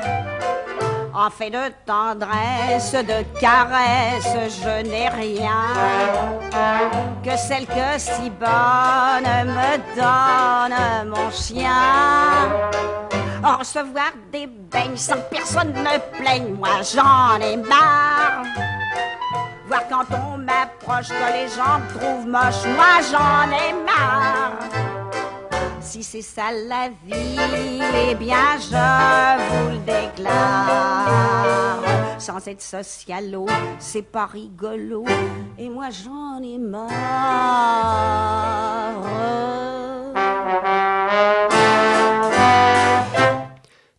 En fait de tendresse, de caresse, je n'ai rien que celle que si bonne me donne mon chien. En recevoir des beignes sans personne ne plaigne, moi j'en ai marre. Voir quand on m'approche que les gens me trouvent moche, moi j'en ai marre. Si c'est ça la vie, eh bien je vous le déclare. Sans être socialo, c'est pas rigolo, et moi j'en ai marre.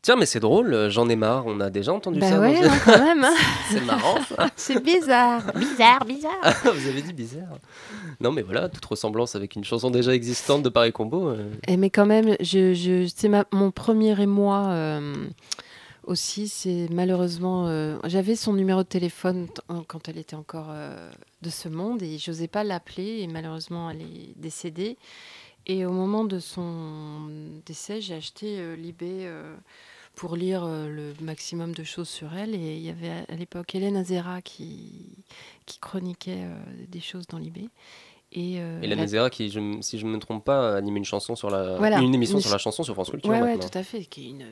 Tiens, mais c'est drôle, euh, j'en ai marre. On a déjà entendu Bah ça. ouais, dans- hein, quand même. hein. *laughs* c'est marrant. *laughs* C'est bizarre. Bizarre, bizarre. *laughs* Vous avez dit bizarre. Non, mais voilà, toute ressemblance avec une chanson déjà existante de Paris Combo. euh, Et mais quand même, je, je, c'est ma- mon premier émoi euh, aussi. C'est malheureusement, euh, j'avais son numéro de téléphone quand elle était encore euh, de ce monde et j'osais pas l'appeler. Et malheureusement, elle est décédée. Et au moment de son décès, j'ai acheté euh, Libé euh, pour lire euh, le maximum de choses sur elle. Et il y avait à- l'époque Hélène Azera qui, qui chroniquait euh, des choses dans Libé. Et, euh, Hélène la- Azera, qui, je si je ne me trompe pas, anime une chanson sur la, Voilà. une émission Une sur la chanson sur France Culture Ouais, ouais, tout à fait, qui est une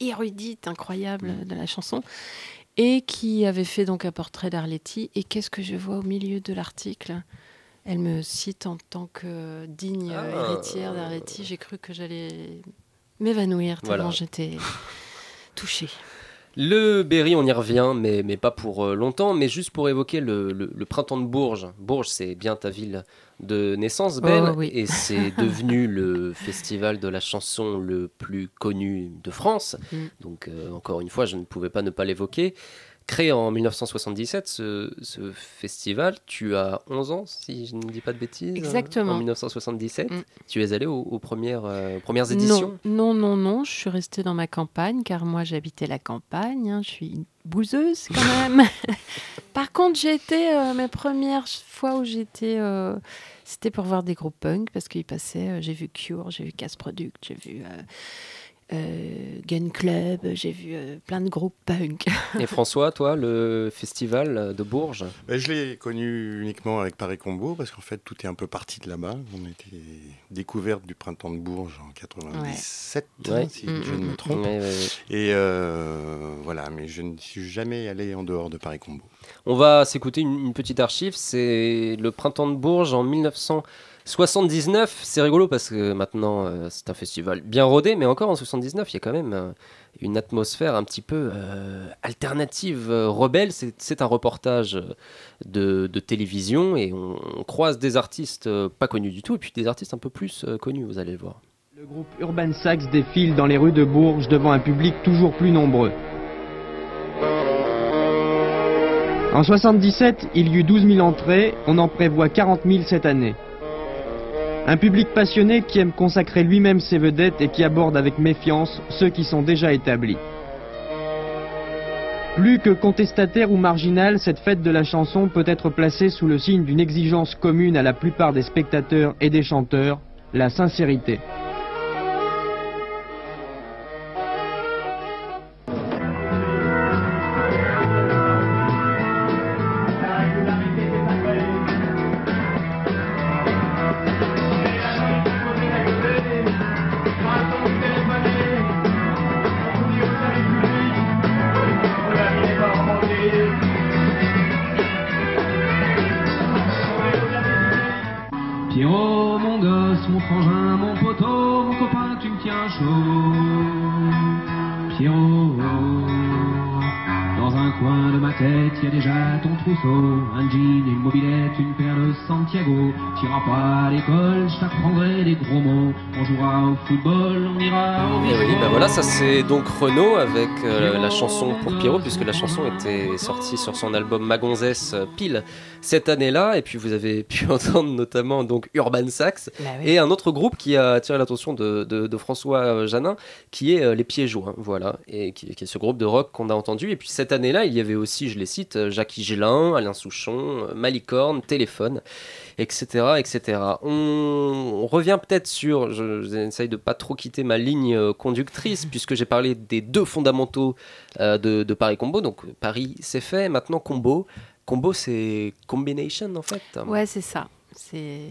érudite incroyable Mm. de la chanson, et qui avait fait donc un portrait d'Arletty. Et qu'est-ce que je vois au milieu de l'article? Elle me cite en tant que digne euh, Ah. héritière d'Arletty. J'ai cru que j'allais m'évanouir tellement Voilà. j'étais touchée. Le Berry, on y revient, mais, mais pas pour euh, longtemps, mais juste pour évoquer le, le- le printemps de Bourges. Bourges, c'est bien ta ville de naissance, Ben, Oh, oui. et c'est *laughs* devenu le festival de la chanson le plus connu de France. Mm. Donc, euh, encore une fois, je ne pouvais pas ne pas l'évoquer. Créé en 1977, ce, ce festival, tu as 11 ans, si je ne dis pas de bêtises. Exactement. En 1977, Mm. tu es allé aux, aux premières, euh, premières éditions Non, non, non, non, je suis restée dans ma campagne car moi j'habitais la campagne, hein, je suis une bouseuse quand même. *laughs* Par contre, j'ai été, euh, mes premières fois où j'étais, euh, c'était pour voir des groupes punk parce qu'ils passaient, j'ai vu Cure, j'ai vu Casse Product, j'ai vu euh, Gun Club, j'ai vu euh, plein de groupes punk. Et François, toi, le festival de Bourges? Ben, je l'ai connu uniquement avec Paris Combo parce qu'en fait tout est un peu parti de là-bas. On était découverte du printemps de Bourges en 97, Ouais. si je ne me trompe. Ouais, ouais, ouais. Et euh, voilà, mais je ne suis jamais allé en dehors de Paris Combo. On va s'écouter une, une petite archive. C'est le printemps de Bourges en 1979. C'est rigolo parce que maintenant euh, c'est un festival bien rodé, mais encore en 79, il y a quand même euh, une atmosphère un petit peu euh, alternative, rebelle. C'est- un reportage de, télévision et on, on croise des artistes pas connus du tout et puis des artistes un peu plus connus, vous allez le voir. Le groupe Urban Sax défile dans les rues de Bourges devant un public toujours plus nombreux. En 77, il y eut 12 000 entrées, on en prévoit 40 000 cette année. Un public passionné qui aime consacrer lui-même ses vedettes et qui aborde avec méfiance ceux qui sont déjà établis. Plus que contestataire ou marginal, cette fête de la chanson peut être placée sous le signe d'une exigence commune à la plupart des spectateurs et des chanteurs, la sincérité. Au football, on ira au Et oui, bistrot. ben voilà, ça c'est donc Renault avec euh, la chanson pour Pierrot, puisque la chanson était sortie sur son album Ma Gonzesse euh, pile cette année-là. Et puis vous avez pu *laughs* entendre notamment donc Urban Sax Bah oui. et un autre groupe qui a attiré l'attention de, de- de François euh, Janin, qui est euh, Les Pieds Joints, voilà, et qui, qui est ce groupe de rock qu'on a entendu. Et puis cette année-là, il y avait aussi, je les cite, Jackie Gélin, Alain Souchon, Malicorne, Téléphone, etc., etc. On, on revient peut-être sur, je- j'essaye de pas trop quitter ma ligne euh, conductrice, *laughs* puisque j'ai parlé des deux fondamentaux euh, de, de Paris Combo. Donc Paris, c'est fait. Maintenant Combo. Combo, c'est combination en fait. Ouais, c'est ça. C'est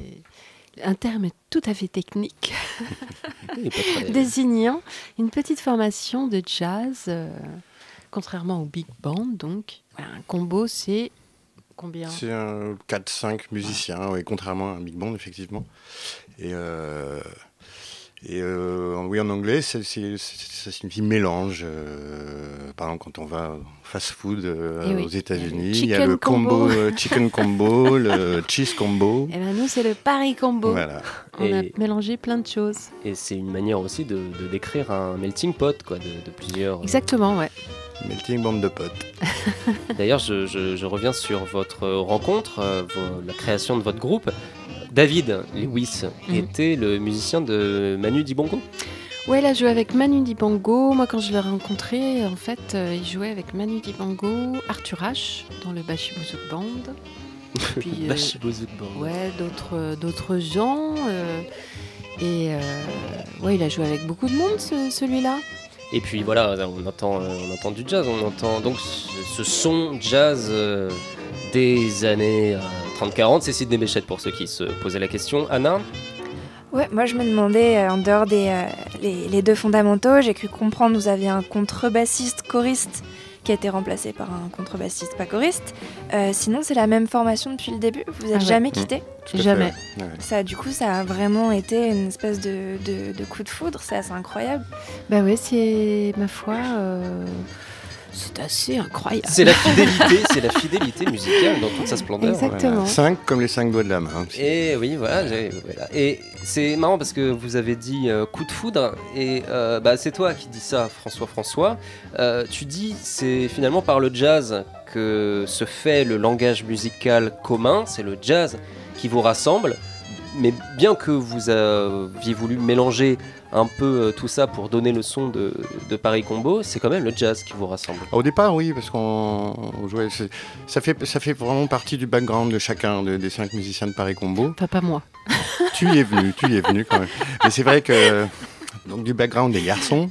un terme tout à fait technique. *laughs* Très- désignant une petite formation de jazz, euh, contrairement au big band. Donc, voilà, un combo, c'est combien? C'est un 4-5 musiciens, oui, contrairement à un big band, effectivement. Euh, et euh, oui, en anglais, c'est- ça signifie mélange. euh, par exemple, quand on va au fast-food euh, Eh oui, aux États-Unis, il y a le chicken combo. combo, euh, chicken combo, le *laughs* cheese combo. Eh ben nous, c'est le Paris Combo. Voilà. On a Et- mélangé plein de choses. Et c'est une manière aussi de, de décrire un melting pot, quoi, de, de plusieurs. Exactement, ouais. Melting bande de potes. D'ailleurs, je, je- je reviens sur votre rencontre, euh, la création de votre groupe. David Lewis Mhm. était le musicien de Manu Dibongo. Ouais, il a joué avec Manu Dibango. Moi, quand je l'ai rencontré, en fait, euh, il jouait avec Manu Dibango, Arthur H dans le Bashibouzouk Band. *laughs* Puis, euh, Band. Ouais, d'autres, d'autres gens. euh, et euh, ouais, il a joué avec beaucoup de monde, ce- celui-là. Et puis voilà, on entend, euh, on entend du jazz, on entend donc ce, son jazz euh, des années euh, 30-40. C'est Sidney Béchette pour ceux qui se posaient la question. Anna Ouais, moi je me demandais, euh, en dehors des euh, les, les deux fondamentaux, j'ai cru comprendre vous aviez un contrebassiste choriste qui a été remplacé par un contrebassiste pas choriste. Euh, sinon, c'est la même formation depuis le début? Vous Ah n'êtes ouais. jamais Mmh. quitté? Fait, Jamais. ouais. Ça, du coup, ça a vraiment été une espèce de, de, de coup de foudre. C'est assez incroyable. Bah ouais, c'est ma foi. C'est assez incroyable. C'est la *laughs* fidélité, c'est la fidélité musicale dans toute sa splendeur. Exactement. 5 comme les 5 doigts de la main. Et oui, voilà. j'ai- voilà. Et c'est marrant parce que vous avez dit euh, coup de foudre et euh, bah, c'est toi qui dis ça, François François. Euh, tu dis c'est finalement par le jazz que se fait le langage musical commun. C'est le jazz qui vous rassemble. Mais bien que vous aviez voulu mélanger un peu euh, tout ça pour donner le son de, de Paris Combo, c'est quand même le jazz qui vous rassemble. Au départ, oui, parce qu'on on jouait. Ça fait, ça fait vraiment partie du background de chacun de- des cinq musiciens de Paris Combo. Pas moi. *laughs* Tu y es venu, tu y es venu quand même. Mais c'est vrai que. Donc, du background des garçons.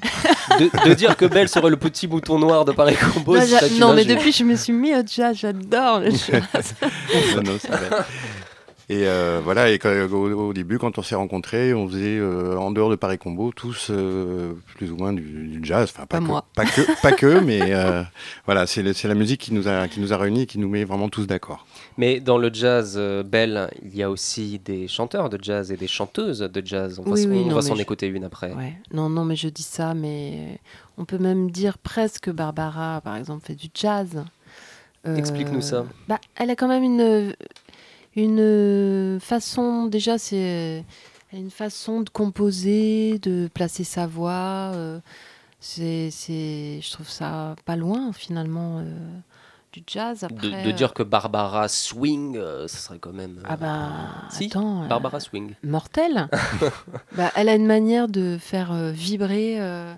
De, de dire que Belle serait le petit mouton noir de Paris Combo, Non, non, m'a mais depuis, je me suis mis au jazz. J'adore le *laughs* jazz. Non, non. Et euh, voilà, et quand- au, au début, quand on s'est rencontrés, on faisait euh, en dehors de Paris Combo tous euh, plus ou moins du, du jazz. Enfin, pas, Pas que, moi. pas que, pas que, *laughs* mais euh, voilà, c'est la musique qui nous a qui nous a réunis, et qui nous met vraiment tous d'accord. Mais dans le jazz euh, Belle, il y a aussi des chanteurs de jazz et des chanteuses de jazz. On va, Oui, oui, s'en je- écouter une après. Ouais. Non, non, mais je dis ça, mais on peut même dire presque Barbara, par exemple, fait du jazz. Euh, Explique-nous ça. Bah, elle a quand même une, une façon, déjà, c'est a une façon de composer, de placer sa voix. euh, c'est, c'est, je trouve ça pas loin, finalement, euh, du jazz. De, Après, de euh, dire que Barbara swing, euh, ce serait quand même. euh, Ah bah, si, attends, euh, Barbara swing. mortelle. *laughs* bah, elle a une manière de faire euh, vibrer. euh,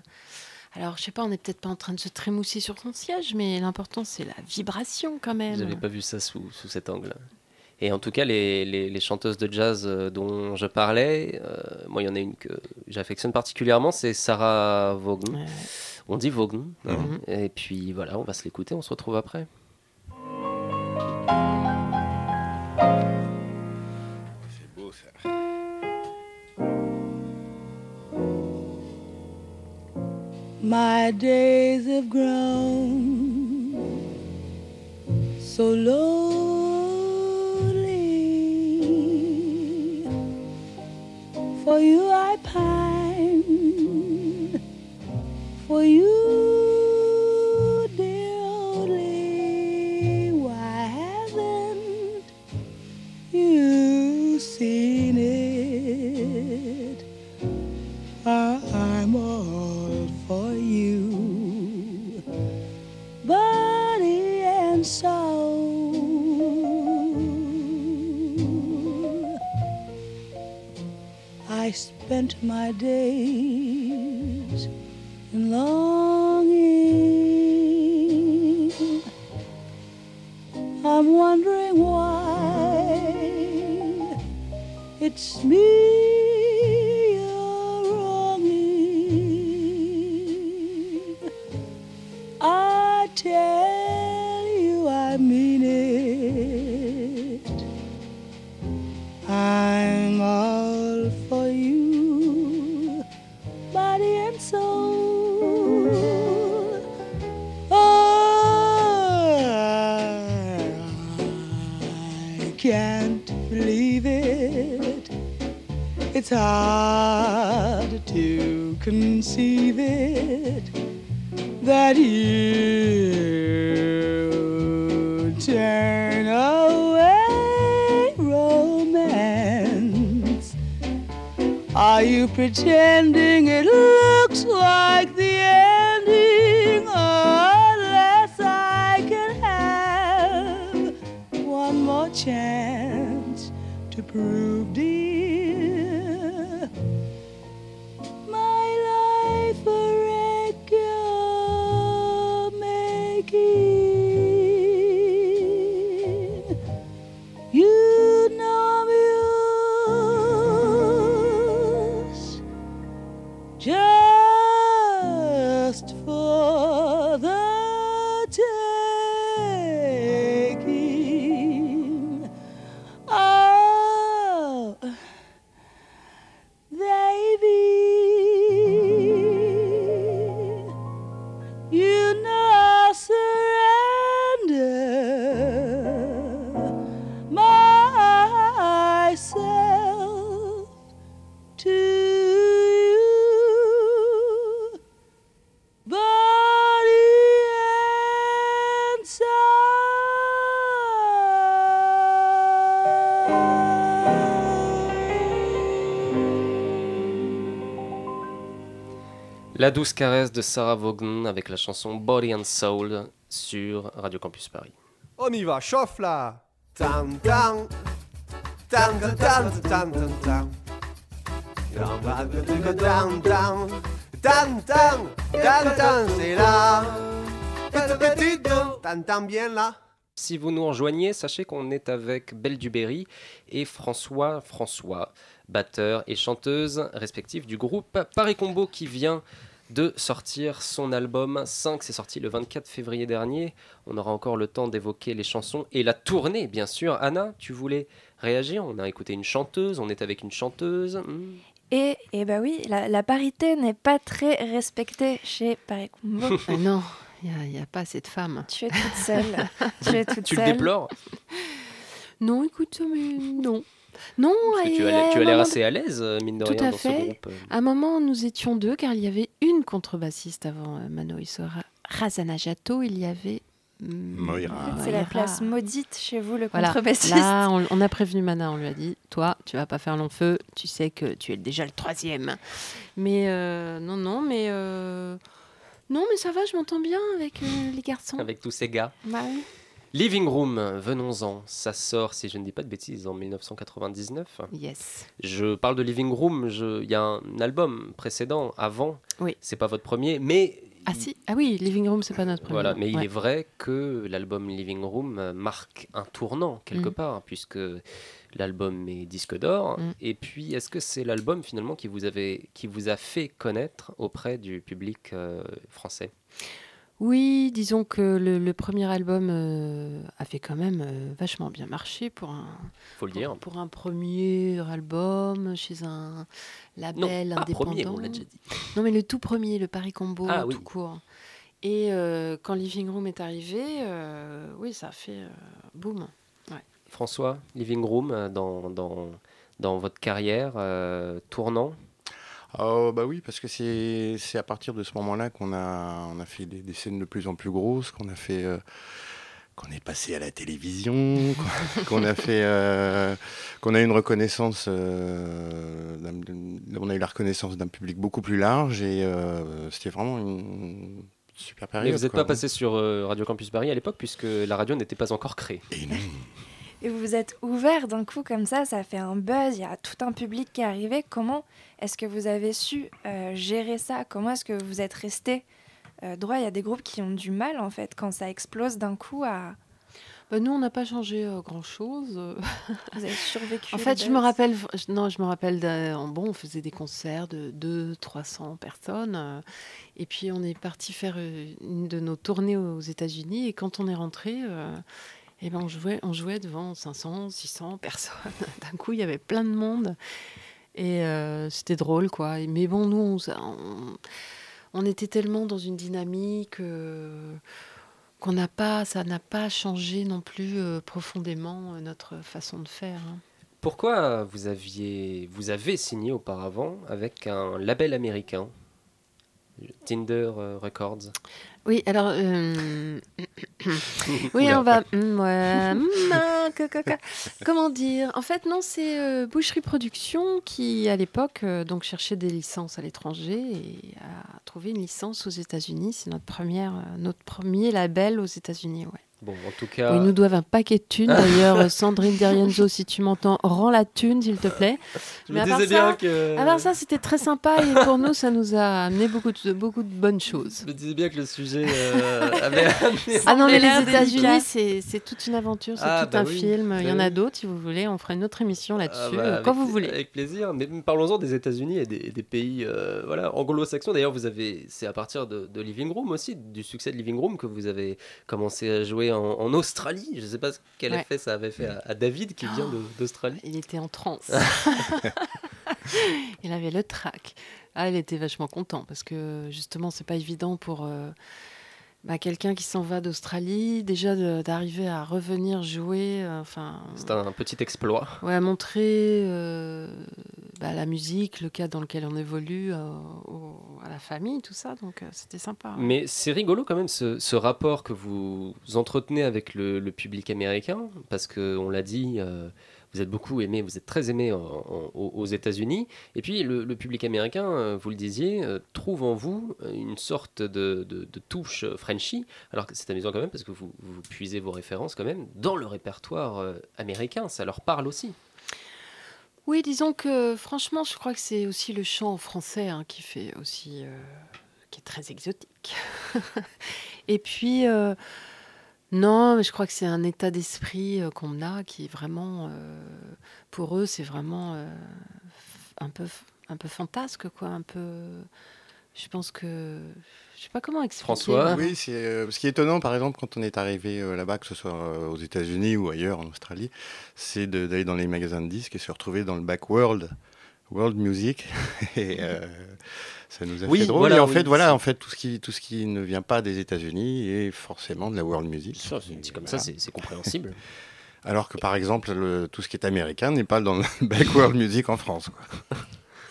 Alors, je sais pas, on n'est peut-être pas en train de se trémousser sur son siège, mais l'important, c'est la vibration quand même. J'avais pas vu ça sous, sous cet angle. Et en tout cas, les, les- les chanteuses de jazz euh, dont je parlais, euh, moi, il y en a une que j'affectionne particulièrement, c'est Sarah Vaughan. Ouais. On dit Vaughan. Mhm. Et puis voilà, on va se l'écouter, on se retrouve après. C'est beau ça. My days have grown so. For you I pine, for you, spent my days in longing. I'm wondering why it's me La douce caresse de Sarah Vaughan avec la chanson Body and Soul sur Radio Campus Paris. On y va, chauffe là. C'est bien Si vous nous rejoignez, sachez qu'on est avec Belle Dubéry et François François, batteur et chanteuse respectifs du groupe Paris Combo qui vient de sortir son album 5. C'est sorti le 24 février dernier. On aura encore le temps d'évoquer les chansons et la tournée, bien sûr. Anna, tu voulais réagir? On a écouté une chanteuse, on est avec une chanteuse. Hmm. Et, et bah oui, la, la parité n'est pas très respectée chez Paris Combo. *laughs* Ah non, il n'y a, pas assez de femmes. tu es toute seule. tu es *laughs* toute Tu le déplores? Non, écoute, mais non. Non, Parce que tu as l'air- tu un as l'air moment- assez à l'aise, euh, mine de Tout rien, à dans ce fait. groupe. euh. À un moment, nous étions deux, car il y avait une contrebassiste avant euh, Mano Issora. Razana Jato, il y avait... Moira. En fait, C'est la place maudite chez vous, le Voilà. contrebassiste. Là, on, on a prévenu Mana, on lui a dit, toi, tu vas pas faire long feu, tu sais que tu es déjà le troisième. Mais euh, non, non, mais euh, non, mais ça va, je m'entends bien avec euh, les garçons. Avec tous ces gars. Bah oui. Living Room, venons-en. Ça sort, si je ne dis pas de bêtises, en 1999. Yes. Je parle de Living Room, il y a un album précédent, avant. Oui. C'est pas votre premier, mais Ah si, ah oui, Living Room, c'est pas notre premier. Voilà, mais il est vrai que l'album Living Room euh, marque un tournant quelque Mm. part, puisque l'album est disque d'or. Mm. Et puis, est-ce que c'est l'album finalement qui vous, avait, qui vous a fait connaître auprès du public euh, français? Oui, disons que le, le premier album euh, a fait quand même euh, vachement bien marché pour un, Faut le dire. pour un premier album chez un label Non, pas indépendant. premier, on l'a déjà dit. Non, mais le tout premier, le Paris Combo, Ah, tout court. Et euh, quand Living Room est arrivé, euh, oui, ça a fait boum. Ouais. François, Living Room, dans, dans, dans votre carrière, tournant? Oh, bah oui, parce que c'est à partir de ce moment-là qu'on a, on a fait des, des scènes de plus en plus grosses, qu'on a fait. euh, qu'on est passé à la télévision, *laughs* qu'on- a fait, euh, qu'on a eu une reconnaissance, euh, on a eu la reconnaissance d'un public beaucoup plus large et euh, c'était vraiment une super Mais période. vous n'êtes pas passé sur Radio Campus Paris à l'époque, puisque la radio n'était pas encore créée. Et non. Et vous vous êtes ouvert d'un coup comme ça, ça fait un buzz, il y a tout un public qui est arrivé. Comment est-ce que vous avez su euh, gérer ça? Comment est-ce que vous êtes resté euh, droit? Il y a des groupes qui ont du mal en fait quand ça explose d'un coup à. Bah, nous, on n'a pas changé grand chose. *laughs* Vous avez survécu. En fait, je me rappelle, je- non, je me rappelle, bon, on faisait des concerts de 200-300 personnes. euh, et puis, on est parti faire euh, une de nos tournées aux États-Unis. Et quand on est rentré, euh, eh ben, on, jouait, on jouait devant 500, 600 personnes. *laughs* D'un coup, il y avait plein de monde. Et euh, c'était drôle, quoi. Et- Mais bon, nous, on était tellement dans une dynamique. euh, qu'on n'a pas, ça n'a pas changé non plus euh, profondément euh, notre façon de faire. hein. Pourquoi vous, aviez, vous avez signé auparavant avec un label américain, Tinder euh, Records Oui, alors. euh, *laughs* oui, on va. mm, mm, ah, Comment dire? En fait, non, c'est euh, Boucherie Production qui, à l'époque, euh, donc cherchait des licences à l'étranger et a trouvé une licence aux États-Unis. C'est notre première, notre premier label aux États-Unis. Ouais. Bon, en tout cas. Ils nous doivent un paquet de thunes. *laughs* D'ailleurs, Sandrine Derienzo, si tu m'entends, rends la thune, s'il te plaît. Je Mais me à part disais ça- bien que. À part ça, c'était très sympa et pour nous, ça nous a amené beaucoup de, beaucoup de bonnes choses. Je me disais bien que le sujet euh, avait *laughs* amené- Ah non, mais les États-Unis, c'est c'est toute une aventure, c'est Ah, tout bah un oui. film. Il y Bah en a oui. d'autres, si vous voulez. On fera une autre émission là-dessus, Ah bah, euh, avec quand vous voulez. Avec plaisir. Mais parlons-en des États-Unis et des, des pays euh, voilà, anglo-saxons. D'ailleurs, vous avez, c'est à partir de, de Living Room aussi, du succès de Living Room, que vous avez commencé à jouer en, en Australie. Je ne sais pas quel Ouais. effet ça avait fait à, à David qui vient d'Australie. Il était en transe. *laughs* *laughs* il avait le trac. Ah, il était vachement content parce que justement, c'est pas évident pour euh, bah, quelqu'un qui s'en va d'Australie, déjà d'arriver à revenir jouer. euh, Enfin, C'est un petit exploit. Ouais, à montrer euh, bah, la musique, le cadre dans lequel on évolue, euh, au- à la famille, tout ça. Donc, c'était sympa. Mais c'est rigolo quand même ce, ce rapport que vous entretenez avec le, le public américain, parce que on l'a dit, vous êtes beaucoup aimé, vous êtes très aimé aux États-Unis. Et puis le, public américain, euh, vous le disiez, euh, trouve en vous une sorte de, touche Frenchy. Alors c'est amusant quand même parce que vous, puisez vos références quand même dans le répertoire euh, américain. Ça leur parle aussi. Oui, disons que franchement, je crois que c'est aussi le chant français hein, qui fait aussi, qui est très exotique. *laughs* Et puis, non, mais je crois que c'est un état d'esprit euh, qu'on a qui est vraiment, euh, pour eux, c'est vraiment euh, un peu, un peu fantasque, quoi, un peu. Je pense que, je sais pas comment expliquer. vraiment. Oui, c'est euh, ce qui est étonnant, par exemple, quand on est arrivé euh, là-bas, que ce soit euh, aux États-Unis ou ailleurs en Australie, c'est de- d'aller dans les magasins de disques et se retrouver dans le back world, world music. *laughs* et euh, ça nous a Oui, fait drôle. voilà, et en oui, fait, voilà, c'est- en fait, tout ce qui tout ce qui ne vient pas des États-Unis est forcément de la world music. dit comme ça, c'est c'est compréhensible. *laughs* Alors que par exemple, le- tout ce qui est américain n'est pas dans le *laughs* back world music en France. quoi.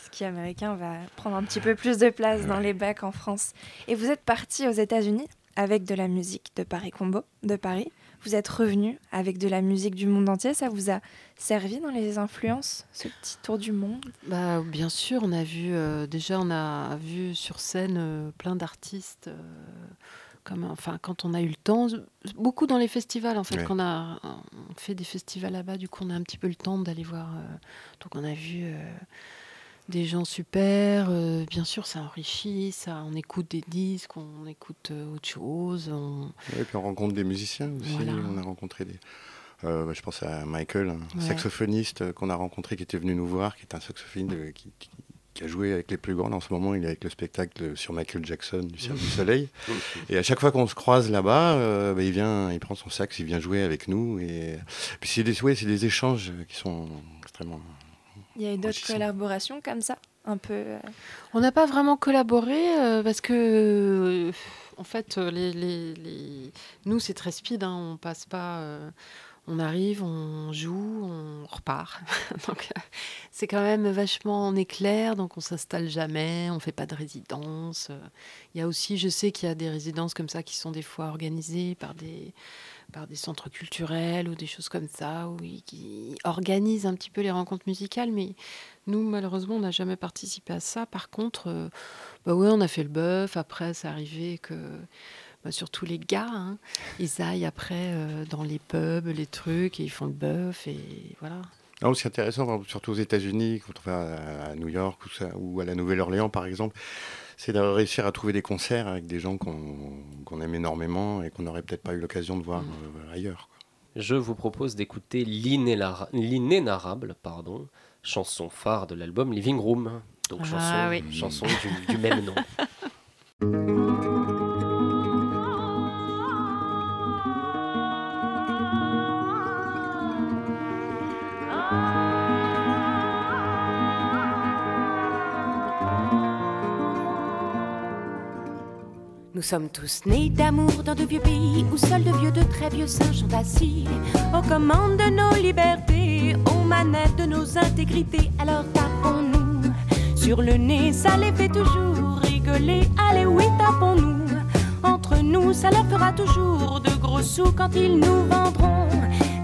Ce qui est américain va prendre un petit peu plus de place dans les bacs en France. Et vous êtes parti aux États-Unis avec de la musique de Paris Combo, de Paris. Vous êtes revenu avec de la musique du monde entier. Ça vous a servi dans les influences, ce petit tour du monde? Bah, bien sûr, on a vu euh, déjà on a vu sur scène euh, plein d'artistes. euh, comme enfin quand on a eu le temps, beaucoup dans les festivals en fait. Ouais. Quand on a on fait des festivals là-bas, du coup on a un petit peu le temps d'aller voir. euh, donc on a vu euh, des gens super. euh, bien sûr, ça enrichit, ça. On écoute des disques, on écoute euh, autre chose. on- Et puis on rencontre des musiciens aussi. Voilà. On a rencontré des. euh, bah, je pense à Michael, un Ouais. saxophoniste qu'on a rencontré, qui était venu nous voir, qui est un saxophoniste qui, qui- qui a joué avec les plus grands. En ce moment, il est avec le spectacle sur Michael Jackson du Cirque du Soleil. *laughs* Et à chaque fois qu'on se croise là-bas, euh, bah, il vient, il prend son sax, il vient jouer avec nous. Et puis c'est des, ouais, c'est des échanges qui sont extrêmement. Il y a eu d'autres collaborations comme ça un peu. euh, On n'a pas vraiment collaboré euh, parce que, euh, en fait, les, les- les- nous, c'est très speed. hein, on passe pas. euh, on arrive, on joue, on repart. *laughs* donc, euh, c'est quand même vachement en éclair. Donc, on s'installe jamais, on fait pas de résidence. euh. Il y a aussi, je sais qu'il y a des résidences comme ça qui sont des fois organisées par des par des centres culturels ou des choses comme ça, ils, qui organisent un petit peu les rencontres musicales, mais nous, malheureusement, on n'a jamais participé à ça. Par contre, euh, bah ouais, on a fait le bœuf. Après, c'est arrivé que, bah, surtout les gars, hein, ils aillent après euh, dans les pubs, les trucs, et ils font le bœuf, et voilà. Non, c'est intéressant, surtout aux États-Unis, quand on va à, New York ou à la Nouvelle-Orléans, par exemple, c'est de réussir à trouver des concerts avec des gens qu'on qu'on aime énormément et qu'on n'aurait peut-être pas eu l'occasion de voir euh, ailleurs. Je vous propose d'écouter l'inénarrable, pardon, chanson phare de l'album Living Room. Donc Ah chanson, oui. chanson du, du même nom. *laughs* Nous sommes tous nés d'amour dans de vieux pays où seuls de vieux, de très vieux singes sont assis aux commandes de nos libertés, aux manettes de nos intégrités. Alors tapons-nous sur le nez, ça les fait toujours rigoler. Allez, oui, tapons-nous entre nous, ça leur fera toujours de gros sous quand ils nous vendront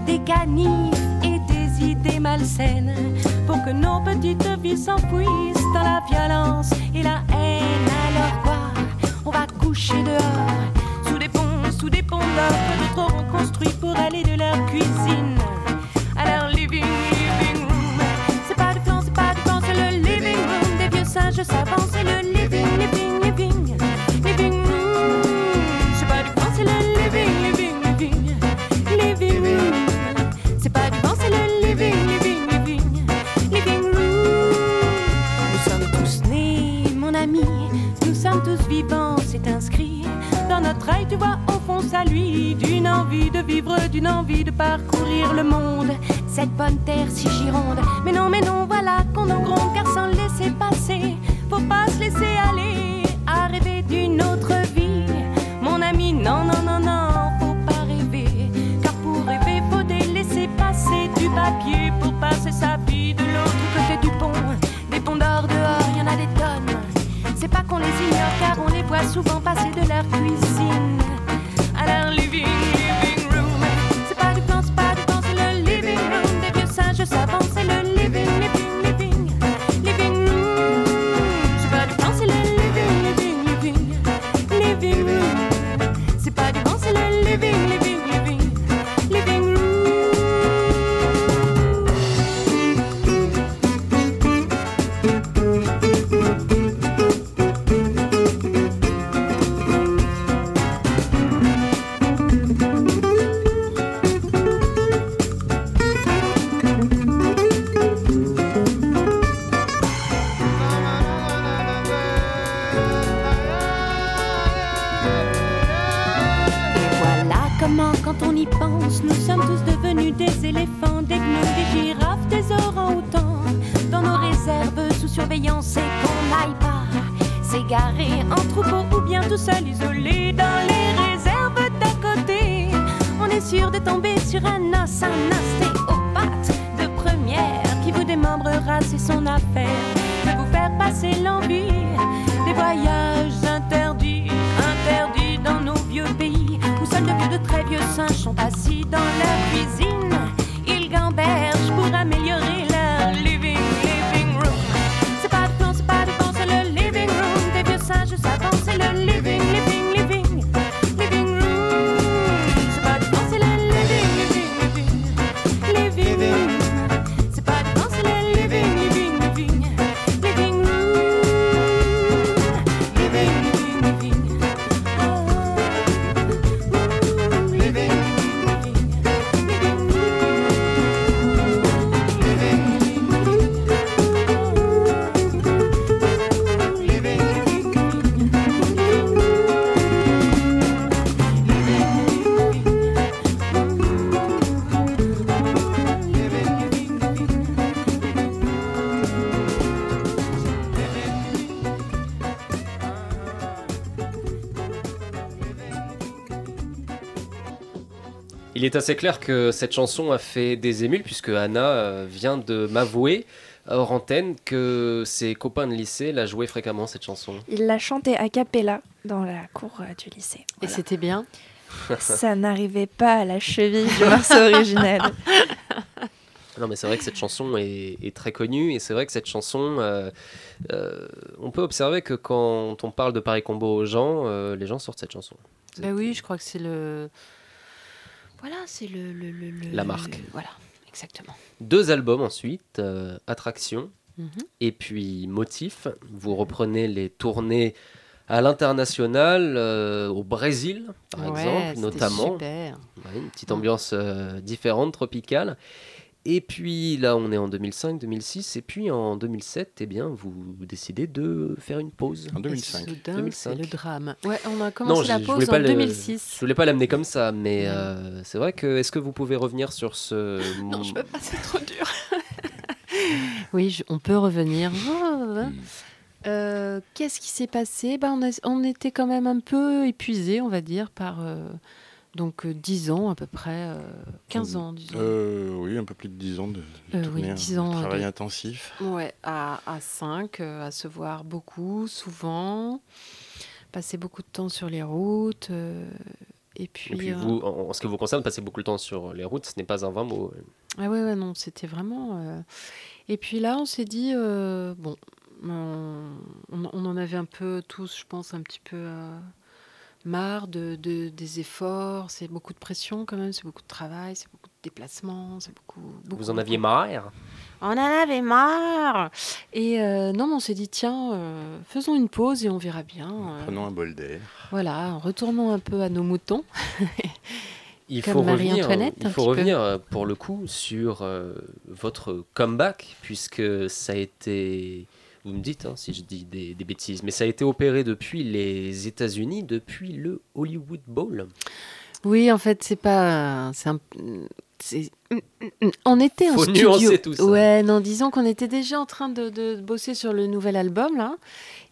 des canifs et des idées malsaines pour que nos petites vies s'enfouissent dans la violence et la haine. Alors quoi on va coucher dehors, sous des ponts, sous des ponts d'autres auront construits pour aller de leur cuisine envie de parcourir le monde, cette bonne terre si gironde. Il est assez clair que cette chanson a fait des émules puisque Anna euh, vient de m'avouer hors antenne que ses copains de lycée la jouaient fréquemment cette chanson. Il l'a chanté a cappella dans la cour euh, du lycée. Et c'était bien *laughs* Ça n'arrivait pas à la cheville du morceau *laughs* original. Non mais c'est vrai que cette chanson est, est très connue et c'est vrai que cette chanson, euh, euh, on peut observer que quand on parle de Paris Combo aux gens, euh, les gens sortent cette chanson. Bah oui, je crois que c'est le. Voilà, c'est le, le- le- La marque. Voilà, exactement. Deux albums ensuite, euh, Attraction Mhm. et puis Motif. Vous reprenez les tournées à l'international, euh, au Brésil par Ouais, exemple, notamment. super. Ouais, une petite ambiance euh, différente, tropicale. Et puis là, on est en 2005, 2006, et puis en 2007, eh bien, vous décidez de faire une pause. En Et 2005. soudain, c'est le drame. Ouais, on a Non, commencé la je- pause en le- 2006. Je voulais pas l'amener comme ça, mais euh, c'est vrai que est-ce que vous pouvez revenir sur ce *laughs* Non, je peux pas, c'est trop dur. *laughs* oui, je- on peut revenir. Hmm. Euh, Qu'est-ce qui s'est passé? Ben, on, a- on était quand même un peu épuisé, on va dire, par euh, donc euh, 10 ans à peu près, euh, 15 ans, disons. Euh, oui, un peu plus de 10 ans de, de Euh, oui, tournée, un 10 ans, travail de- intensif. Ouais, à, à 5, à se voir beaucoup, souvent, passer beaucoup de temps sur les routes. euh, et puis, Et puis euh, vous, en, en ce qui vous concerne, passer beaucoup de temps sur les routes, ce n'est pas un vain mot. Ah ouais, ouais, non, c'était vraiment. euh, Et puis là, on s'est dit, euh, bon, on, on- on en avait un peu tous, je pense, un petit peu euh, marre de, de- des efforts. C'est beaucoup de pression quand même, c'est beaucoup de travail, c'est beaucoup de déplacements, c'est beaucoup. beaucoup, Vous en aviez marre? On en avait marre. Et euh, non, mais on s'est dit, tiens, euh, faisons une pause et on verra bien. euh, Prenons un bol d'air. voilà, retournons un peu à nos moutons. *laughs* Il Comme faut revenir, Marie-Antoinette, il faut peu. revenir euh, pour le coup sur euh, votre comeback, puisque ça a été, vous me dites hein, si je dis des, des bêtises, mais ça a été opéré depuis les États-Unis, depuis le Hollywood Bowl. Oui, en fait, c'est pas. Un. c'est- On était en Faut studio. nuancer tout ça. Ouais, non, disons qu'on était déjà en train de, de bosser sur le nouvel album là,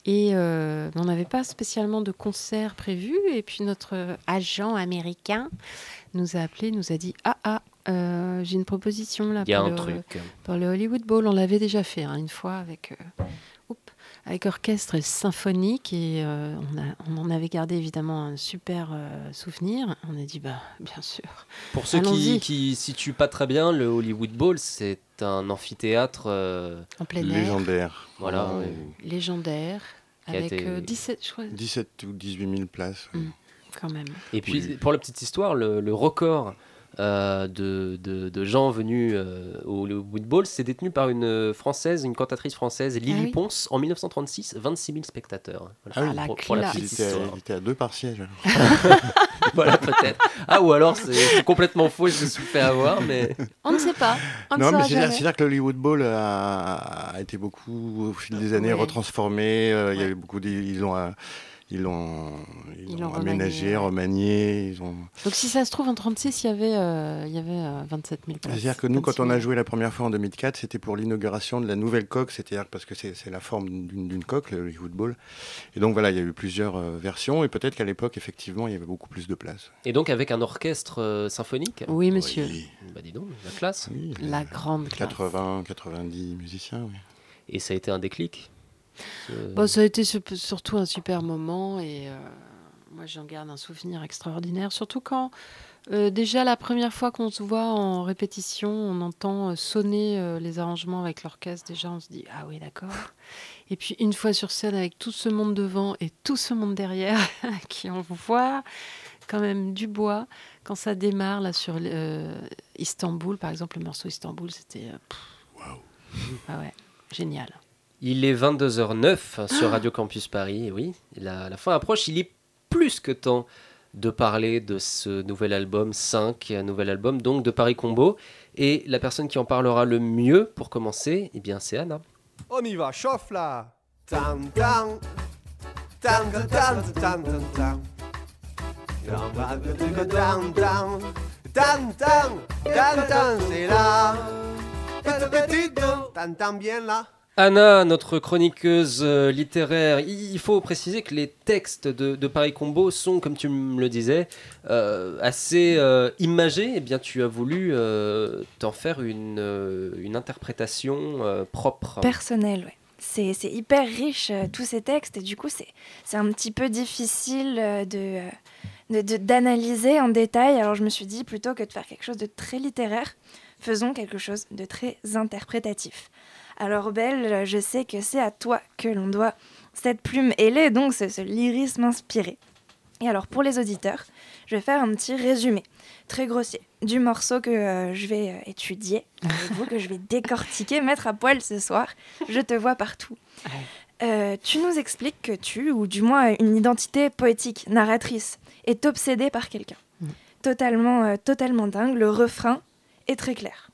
et euh, on n'avait pas spécialement de concert prévu. Et puis notre agent américain nous a appelé, nous a dit ah ah, euh, j'ai une proposition là Il y a pour, un le, truc. pour le Hollywood Bowl. On l'avait déjà fait hein, une fois avec. euh, oups, avec orchestre symphonique et euh, on, a, on en avait gardé évidemment un super euh, souvenir. On a dit bah bien sûr. Pour ceux qui, qui situent pas très bien, le Hollywood Bowl, c'est un amphithéâtre euh, En plein air. Légendaire. Voilà, Vraiment, ouais. légendaire avec été- euh, 17 je crois 17 ou 18 000 places. Mm. quand même. Et puis, Oui. pour la petite histoire, le, le record euh, de, de- de gens venus euh, au Hollywood Bowl, c'est détenu par une française, une cantatrice française, Lily Ah oui. Ponce, en 1936, 26 000 spectateurs. Voilà, Ah oui, la pour, pour la petite était, à, histoire. il était à deux par siège. alors. *laughs* voilà, peut-être. Ah, ou alors c'est complètement faux, je me suis fait avoir, mais. On ne sait pas. On non, mais c'est-à-dire que le Hollywood Bowl a, a été beaucoup, au fil des années, retransformé. euh, Il y avait beaucoup ils ont, euh, ils l'ont ils Ils aménagé, remanié, ouais. remanié. Ils ont... Donc si ça se trouve, en 36, il y avait, euh, il y avait euh, 27 000 places. C'est-à-dire que nous, quand 26 on 000. a joué la première fois en 2004, c'était pour l'inauguration de la nouvelle coque, c'est-à-dire parce que c'est la forme d'une coque, le Hollywood Bowl. Et donc voilà, il y a eu plusieurs euh, versions, et peut-être qu'à l'époque, effectivement, il y avait beaucoup plus de place. Et donc avec un orchestre euh, symphonique? Oui, monsieur. Oui, Bah dis donc, la classe. oui, La grande classe. 80, 90 musiciens, oui. Et ça a été un déclic? Bon, ça a été sur- surtout un super moment et euh, moi j'en garde un souvenir extraordinaire. Surtout quand euh, déjà la première fois qu'on se voit en répétition, on entend euh, sonner euh, les arrangements avec l'orchestre. Déjà on se dit ah oui d'accord. *laughs* Et puis une fois sur scène avec tout ce monde devant et tout ce monde derrière *laughs* qui on voit quand même du bois quand ça démarre là sur Istanbul par exemple le morceau Istanbul c'était pff. ah ouais génial. Il est 22h09 sur Radio Campus Paris, et oui, la, la fin approche, il est plus que temps de parler de ce nouvel album 5, un nouvel album donc de Paris Combo, et la personne qui en parlera le mieux pour commencer, eh bien c'est Anna. On y va, chauffe là. C'est Tan tan bien là Anna, notre chroniqueuse euh, littéraire, il faut préciser que les textes de, Paris Combo sont, comme tu me le disais, euh, assez euh, imagés. Eh bien, tu as voulu t'en faire une, une interprétation propre. Personnel, ouais. C'est hyper riche, tous ces textes, et du coup, c'est un petit peu difficile de- d'analyser en détail. Alors, je me suis dit, plutôt que de faire quelque chose de très littéraire, faisons quelque chose de très interprétatif. Alors, Belle, je sais que c'est à toi que l'on doit cette plume ailée, donc ce, ce lyrisme inspiré. Et alors, pour les auditeurs, je vais faire un petit résumé, très grossier, du morceau que euh, je vais euh, étudier *laughs* avec vous, que je vais décortiquer, mettre à poil ce soir. Je te vois partout. Euh, tu nous expliques que tu, ou du moins une identité poétique, narratrice, est obsédée par quelqu'un. Totalement, euh, totalement dingue. Le refrain est très clair.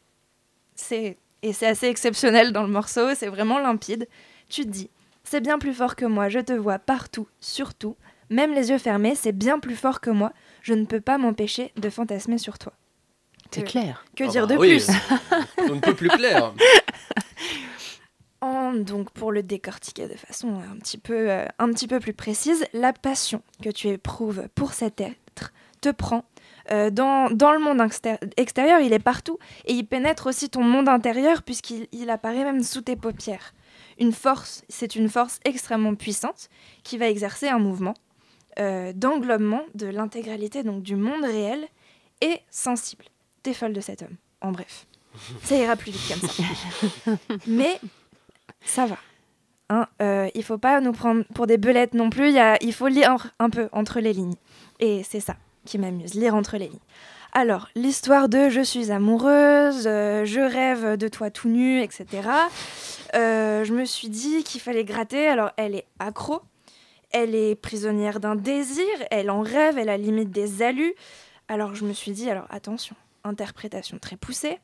C'est et c'est assez exceptionnel dans le morceau. C'est vraiment limpide. Tu te dis, c'est bien plus fort que moi. Je te vois partout, surtout, même les yeux fermés. C'est bien plus fort que moi. Je ne peux pas m'empêcher de fantasmer sur toi. C'est clair. Que Ah dire bah de oui, plus? On ne peut plus clair. *laughs* En- donc pour le décortiquer de façon un petit, peu, euh, un petit peu plus précise, la passion que tu éprouves pour cet être te prend euh, dans, dans le monde extér- extérieur, il est partout, et il pénètre aussi ton monde intérieur puisqu'il il apparaît même sous tes paupières. Une force, c'est une force extrêmement puissante qui va exercer un mouvement euh, d'englobement de l'intégralité donc du monde réel et sensible. T'es folle de cet homme, en bref. *laughs* Ça ira plus vite comme ça. *laughs* Mais ça va. Hein, euh, il faut pas nous prendre pour des belettes non plus. Il, y a- il faut lire un peu entre les lignes. Et c'est ça qui m'amuse, lire entre les lignes. Alors, l'histoire de je suis amoureuse, euh, je rêve de toi tout nu, etc. Euh, je me suis dit qu'il fallait gratter. Alors, elle est accro, elle est prisonnière d'un désir, elle en rêve, elle a limite des alus. Alors, je me suis dit, alors attention, interprétation très poussée.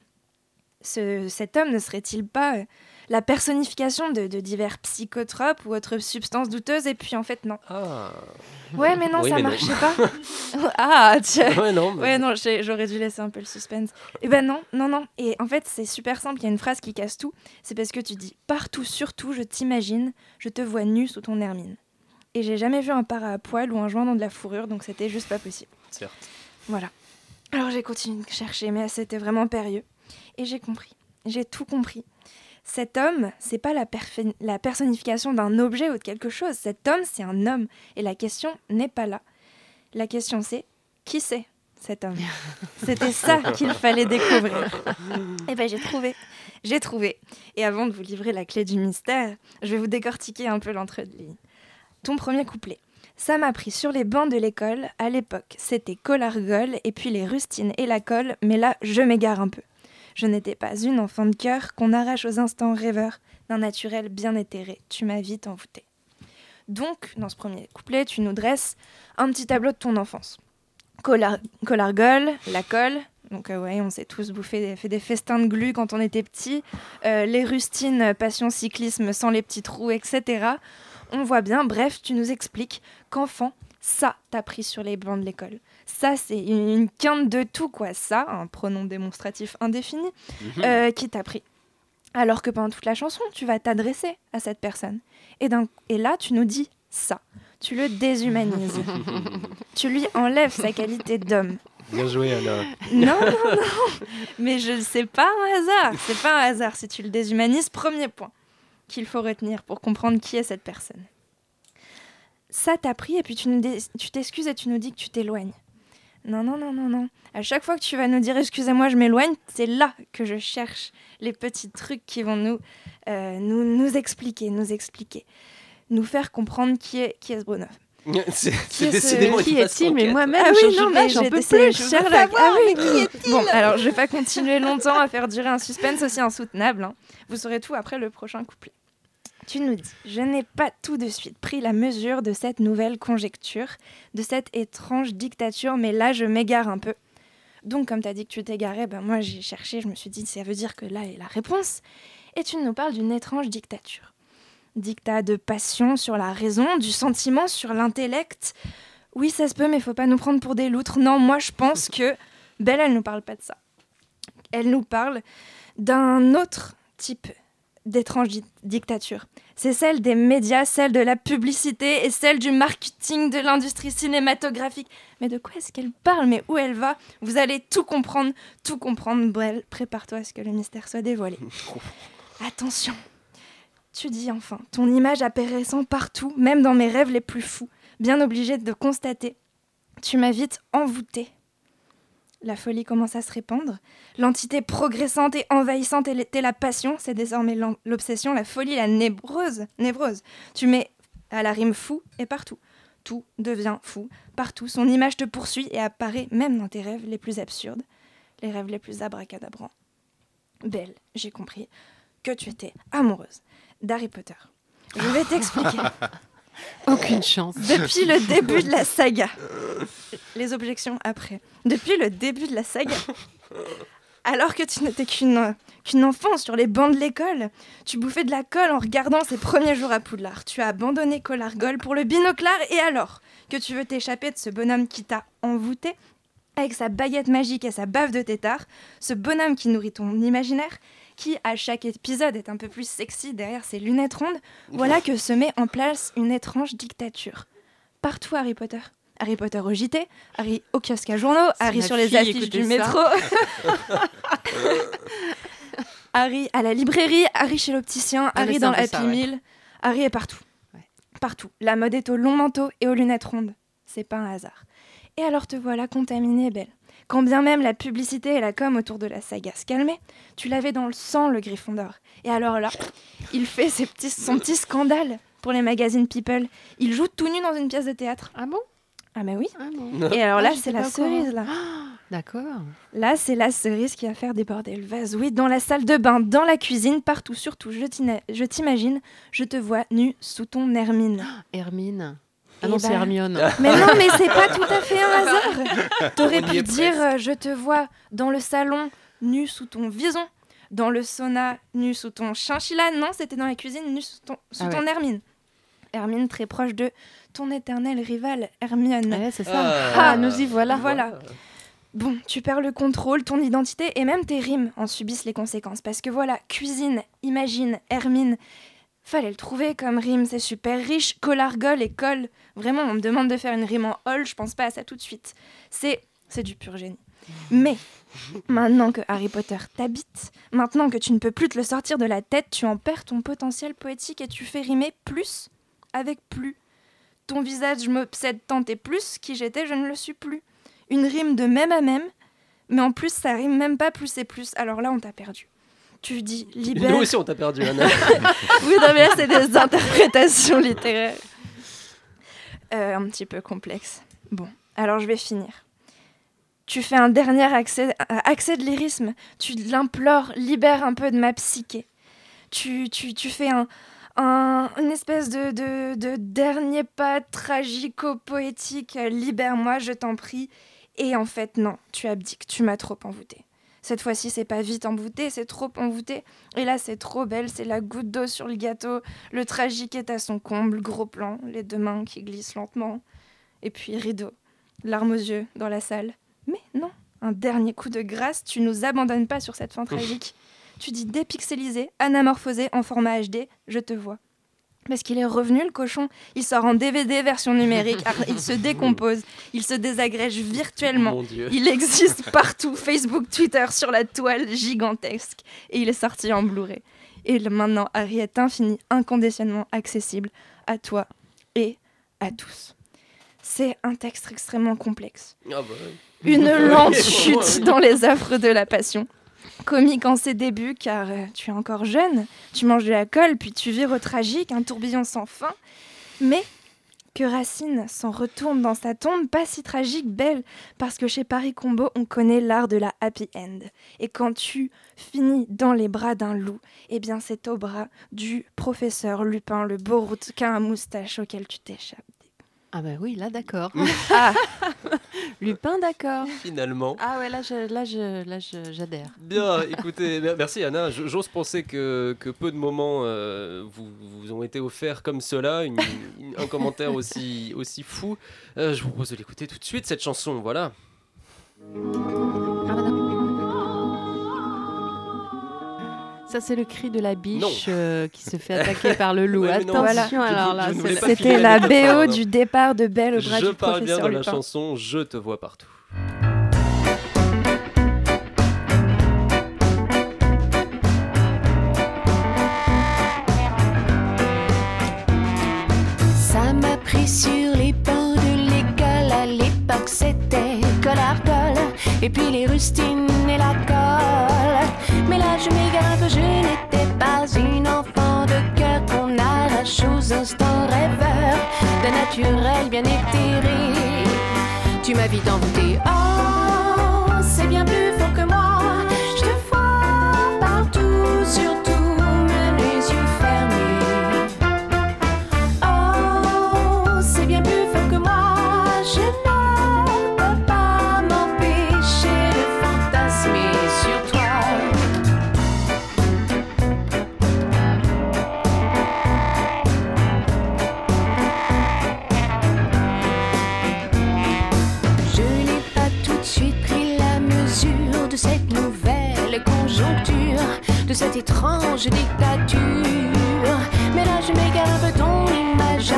Ce- cet homme ne serait-il pas euh, la personnification de, de divers psychotropes ou autres substances douteuses Et puis en fait, non. Ah. Ouais, mais non, Oui, ça mais non. marchait pas. *laughs* *laughs* ah, tiens. Ouais, non, mais- Ouais, non, j'aurais dû laisser un peu le suspense. Et ben non, non, non. Et en fait, c'est super simple. Il y a une phrase qui casse tout. C'est parce que tu dis partout, surtout, je t'imagine, je te vois nu sous ton hermine. Et j'ai jamais vu un para à poil ou un joint dans de la fourrure, donc c'était juste pas possible. Certes. Voilà. Alors j'ai continué de chercher, mais c'était vraiment périlleux. Et j'ai compris. J'ai tout compris. Cet homme, c'est pas la, personnification d'un objet ou de quelque chose. Cet homme, c'est un homme. Et la question n'est pas là. La question, c'est qui c'est cet homme? *laughs* C'était ça qu'il fallait découvrir. *laughs* Et ben j'ai trouvé. J'ai trouvé. Et avant de vous livrer la clé du mystère, je vais vous décortiquer un peu l'entre-deux-lignes. Ton premier couplet. Ça m'a pris sur les bancs de l'école. À l'époque, c'était Colargol et puis les rustines et la colle, mais là, je m'égare un peu. Je n'étais pas une enfant de cœur qu'on arrache aux instants rêveurs d'un naturel bien éthéré. Tu m'as vite envoûté. Donc, dans ce premier couplet, tu nous dresses un petit tableau de ton enfance. Colar- Colargol, la colle. Donc, euh, ouais, on s'est tous bouffé, fait des festins de glu quand on était petits. Euh, les rustines, passion cyclisme sans les petits trous, etc. On voit bien, bref, tu nous expliques qu'enfant, ça t'a pris sur les bancs de l'école. Ça, c'est une, quinte de tout, quoi. Ça, un pronom démonstratif indéfini, Mhm. euh, qui t'a pris. Alors que pendant toute la chanson, tu vas t'adresser à cette personne. Et, là, tu nous dis ça. Tu le déshumanises. *laughs* tu lui enlèves sa qualité d'homme. Bien joué, Anna. Non, non, non. Mais je sais pas un hasard. C'est pas un hasard si tu le déshumanises. Premier point qu'il faut retenir pour comprendre qui est cette personne. Ça t'a pris et puis tu t'excuses et tu nous dis que tu t'éloignes. Non, non, non, non, non. À chaque fois que tu vas nous dire excusez-moi, je m'éloigne, c'est là que je cherche les petits trucs qui vont nous, euh, nous, nous expliquer, nous expliquer, nous faire comprendre qui est, qui est ce bonhomme. *laughs* C'est est décidément qui est-il? Mais moi-même, Ah je oui, non, mais j'en peux plus, je veux Sherlock. savoir, Ah oui, mais qui est-il? Bon, alors je vais pas continuer longtemps à faire durer un suspense aussi insoutenable. hein. Vous saurez tout après le prochain couplet. Tu nous dis, je n'ai pas tout de suite pris la mesure de cette nouvelle conjecture, de cette étrange dictature, mais là je m'égare un peu. Donc comme tu as dit que tu t'égarais, ben moi j'ai cherché, je me suis dit, ça veut dire que là est la réponse. Et tu nous parles d'une étrange dictature. Dictat de passion sur la raison, du sentiment sur l'intellect. Oui, ça se peut, mais faut pas nous prendre pour des loutres. Non, moi je pense que Belle, elle nous parle pas de ça. Elle nous parle d'un autre type d'étrange di- dictature. C'est celle des médias, celle de la publicité et celle du marketing de l'industrie cinématographique. Mais de quoi est-ce qu'elle parle? Mais où elle va? Vous allez tout comprendre, tout comprendre. Brel, prépare-toi à ce que le mystère soit dévoilé. *laughs* Attention. Tu dis enfin, ton image apparaissant partout, même dans mes rêves les plus fous, bien obligé de constater. Tu m'as vite envoûtée. La folie commence à se répandre. L'entité progressante et envahissante était la passion, c'est désormais l'obsession, la folie, la névrose. névrose. Tu mets à la rime fou et partout. Tout devient fou, partout. Son image te poursuit et apparaît même dans tes rêves les plus absurdes, les rêves les plus abracadabrants. Belle, j'ai compris que tu étais amoureuse d'Harry Potter. Je vais t'expliquer. *laughs* Aucune chance. Depuis le début de la saga. Les objections après. Depuis le début de la saga. Alors que tu n'étais qu'une euh, qu'une enfant sur les bancs de l'école, tu bouffais de la colle en regardant ses premiers jours à Poudlard. Tu as abandonné Colargol pour le binoclard et alors que tu veux t'échapper de ce bonhomme qui t'a envoûté avec sa baguette magique et sa bave de tétard, ce bonhomme qui nourrit ton imaginaire, qui à chaque épisode est un peu plus sexy derrière ses lunettes rondes, voilà que se met en place une étrange dictature. Partout Harry Potter. Harry Potter au JT, Harry au kiosque à journaux, Harry sur les affiches du ça. métro, *laughs* Harry à la librairie, Harry chez l'opticien, Ah, Harry dans un le peu Happy ça, ouais. Meal. Harry est partout. Partout. La mode est au long manteau et aux lunettes rondes. C'est pas un hasard. Et alors te voilà contaminée, belle. Quand bien même la publicité et la com autour de la saga se calmaient, tu l'avais dans le sang, le Gryffondor. Et alors là, il fait ses petits, son petit scandale pour les magazines People. Il joue tout nu dans une pièce de théâtre. Ah bon? Ah mais oui. bon Et alors Ah, là, j'étais c'est la cerise, là. D'accord. Là, c'est la cerise qui va faire déborder le vase. Oui, dans la salle de bain, dans la cuisine, partout, surtout, je t'imagine, je te vois nu sous ton Hermine. Hermine. Ah Et non, c'est bah- Hermione. *laughs* Mais non, mais c'est pas tout à fait un hasard. T'aurais pu dire, euh, je te vois dans le salon, nu sous ton vison, dans le sauna, nu sous ton chinchilla. Non, c'était dans la cuisine, nu sous ton, sous Ah ton ouais. Hermine. Hermine très proche de ton éternel rival, Hermione. Ouais, c'est ça. Ah, Ah, nous y voilà. Voilà. Bon, tu perds le contrôle, ton identité et même tes rimes en subissent les conséquences. Parce que voilà, cuisine, imagine, Hermine. Fallait le trouver comme rime, c'est super riche. Colargol et col. Vraiment, on me demande de faire une rime en hall, je pense pas à ça tout de suite. C'est, c'est du pur génie. Mais maintenant que Harry Potter t'habite, maintenant que tu ne peux plus te le sortir de la tête, tu en perds ton potentiel poétique et tu fais rimer plus avec plus. Ton visage m'obsède tant et plus, qui j'étais, je ne le suis plus. Une rime de même à même, mais en plus ça rime même pas plus et plus. Alors là, on t'a perdu. Tu dis libère. Nous aussi, on t'a perdu, Anna. *laughs* oui, non, mais là, c'est des interprétations littéraires. Euh, un petit peu complexe. Bon, alors je vais finir. Tu fais un dernier accès, euh, accès de lyrisme. Tu l'implores, libère un peu de ma psyché. Tu, tu, tu fais un, un- une espèce de, de, de dernier pas tragico-poétique. Libère-moi, je t'en prie. Et en fait, non, tu abdiques, tu m'as trop envoûté. Cette fois-ci, c'est pas vite envoûté, c'est trop envoûté. Et là, c'est trop belle, c'est la goutte d'eau sur le gâteau. Le tragique est à son comble, gros plan, les deux mains qui glissent lentement. Et puis rideau, larmes aux yeux dans la salle. Mais non, un dernier coup de grâce, tu nous abandonnes pas sur cette fin tragique. Tu dis dépixelisé, anamorphosé en format HD, je te vois. Parce qu'il est revenu le cochon, il sort en DVD version numérique, *laughs* Ah, il se décompose, il se désagrège virtuellement. Il existe partout, Facebook, Twitter, sur la toile gigantesque. Et il est sorti en Blu-ray. Et maintenant, Harry est infini, inconditionnellement accessible à toi et à tous. C'est un texte extrêmement complexe. Ah bah. Une *laughs* lente chute dans les affres de la passion. Comique en ses débuts, car euh, tu es encore jeune, tu manges de la colle, puis tu vires au tragique, un tourbillon sans fin. Mais que Racine s'en retourne dans sa tombe, pas si tragique, belle, parce que chez Paris Combo, on connaît l'art de la happy end. Et quand tu finis dans les bras d'un loup, eh bien c'est au bras du professeur Lupin, le beau rouquin à moustache auquel tu t'échappes. Ah bah oui, là d'accord. *laughs* Ah. *laughs* Lupin d'accord. Finalement. Ah ouais, là je, là je, là je- j'adhère. Bien, écoutez, mer- merci Anna. J'ose penser que, que peu de moments euh, vous, vous ont été offerts comme cela, une- une- un commentaire *laughs* aussi, aussi fou. Euh, je vous propose de l'écouter tout de suite, cette chanson, voilà. Ça c'est le cri de la biche euh, qui se fait attaquer par le loup. *laughs* Ouais, Attention je- je- alors là. je C'était la BO pardon. du départ de Belle au bras Je du parle bien professeur de la Lupin. chanson Je te vois partout. Ça m'a pris sur les bancs de l'école. À l'époque, c'était collargol. Et puis les rustines et la colle. Je n'étais pas une enfant de cœur qu'on arrache aux instants rêveurs. D'un naturel bien éthéré. Tu m'as vite envoûté. Oh, cette étrange dictature. Mais là, je m'égare ton image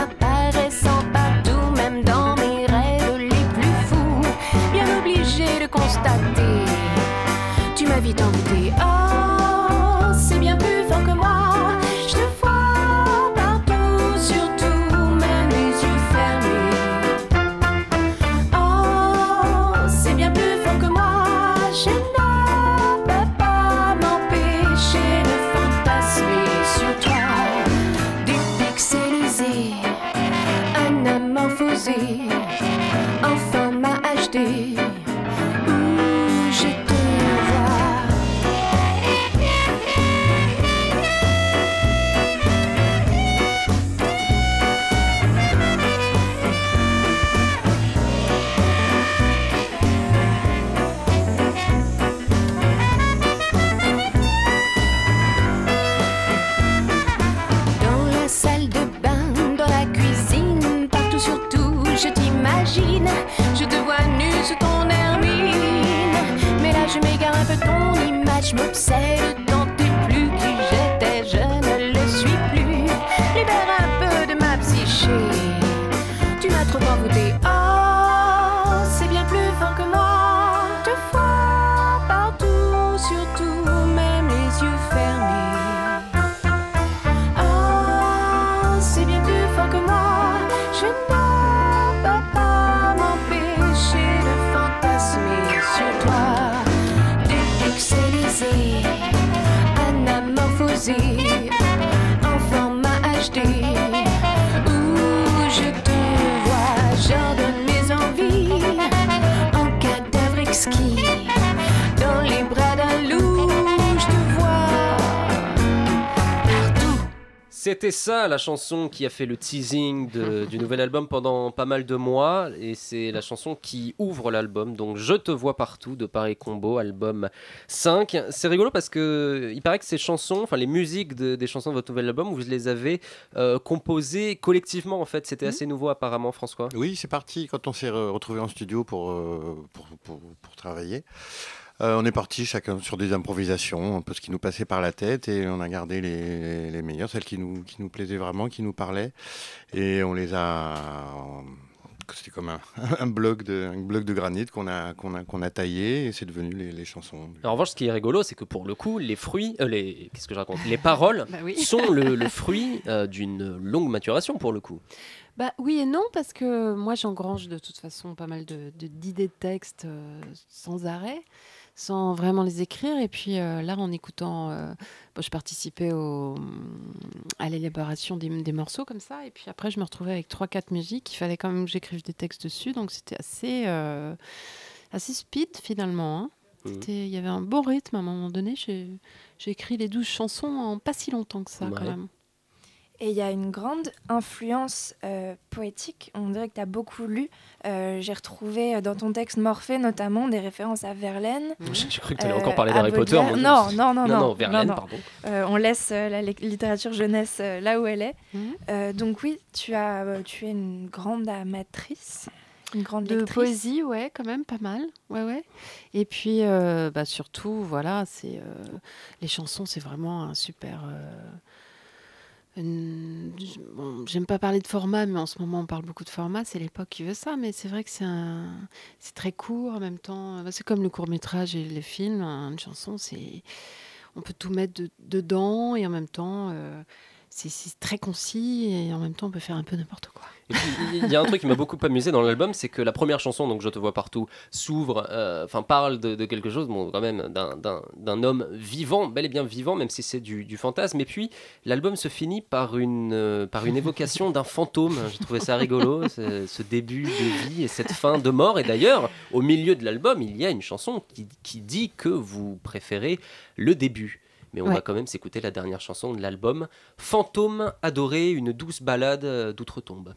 ça la chanson qui a fait le teasing de- *laughs* du nouvel album pendant pas mal de mois et c'est la chanson qui ouvre l'album donc Je te vois partout de Paris Combo album 5. C'est rigolo parce que il paraît que ces chansons, enfin les musiques de- des chansons de votre nouvel album, vous les avez euh, composées collectivement en fait, c'était assez nouveau apparemment François. Oui, c'est parti quand on s'est re- retrouvé en studio pour, euh, pour, pour- pour travailler. Euh, on est parti chacun sur des improvisations, un peu ce qui nous passait par la tête, et on a gardé les, les meilleures, celles qui nous, qui nous plaisaient vraiment, qui nous parlaient, et on les a. C'était comme un, *laughs* un bloc de, un bloc de granit qu'on a, qu'on a, qu'on a taillé, et c'est devenu les, les chansons. En revanche, ce qui est rigolo, c'est que pour le coup, les fruits, euh, les, qu'est-ce que je raconte, les paroles Bah oui. sont le, *laughs* le fruit euh, d'une longue maturation pour le coup. Bah oui et non, parce que moi j'engrange de toute façon pas mal de- de- d'idées de, textes euh, sans arrêt, sans vraiment les écrire. Et puis euh, là, en écoutant, euh, bon, je participais au, à l'élaboration des, des morceaux comme ça. Et puis après, je me retrouvais avec 3-4 musiques. Il fallait quand même que j'écrive des textes dessus. Donc c'était assez, euh, assez speed finalement. hein. C'était- Il y avait un bon rythme à un moment donné. J'ai écrit les 12 chansons en pas si longtemps que ça quand même. Et il y a une grande influence euh, poétique. On dirait que tu as beaucoup lu. Euh, J'ai retrouvé euh, dans ton texte Morphée notamment des références à Verlaine. J'ai j'ai cru que tu allais Euh, encore parler d'Harry Potter. Mon. Non, non, non, non. non. Verlaine, non, non. pardon. Euh, on laisse euh, la li- littérature jeunesse euh, là où elle est. Euh, donc oui, tu, as, euh, tu es une grande amatrice, une grande de lectrice. poésie, ouais, quand même pas mal, ouais, ouais. Et puis, euh, bah, surtout, voilà, c'est euh, les chansons, c'est vraiment un super. Euh, bon, J'aime pas parler de format, mais en ce moment on parle beaucoup de format. C'est l'époque qui veut ça, mais c'est vrai que c'est un, c'est très court en même temps. Bah, C'est comme le court métrage et les films. hein, Une chanson, c'est, on peut tout mettre de- dedans et en même temps. euh, c'est- très concis et en même temps on peut faire un peu n'importe quoi. Il y a un truc qui m'a beaucoup amusé dans l'album, c'est que la première chanson, donc Je te vois partout, s'ouvre, euh, enfin parle de, quelque chose, bon, quand même, d'un- homme vivant, bel et bien vivant, même si c'est du, fantasme. Et puis l'album se finit par une, euh, par une évocation d'un fantôme. J'ai trouvé ça rigolo, ce, ce début de vie et cette fin de mort. Et d'ailleurs, au milieu de l'album, il y a une chanson qui, qui dit que vous préférez le début. Mais on Ouais. va quand même s'écouter la dernière chanson de l'album, Fantôme adoré, une douce balade euh, d'outre-tombe.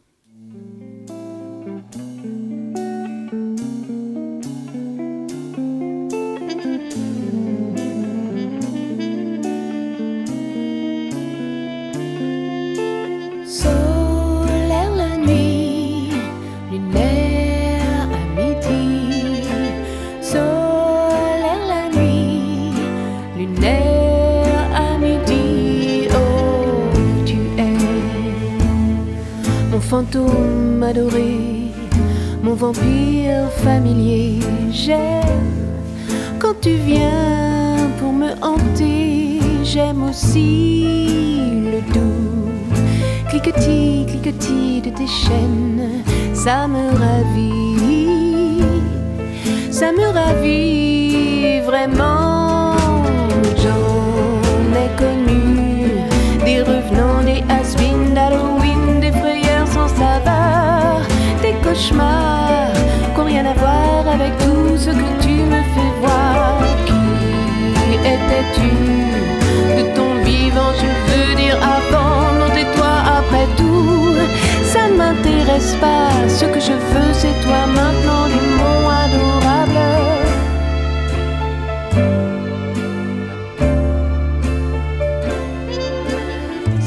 Fantôme adoré, mon vampire familier. J'aime quand tu viens pour me hanter. J'aime aussi le doux cliquetis, cliquetis de tes chaînes. Ça me ravit, ça me ravit pas, ce que je veux c'est toi maintenant, des mots adorables.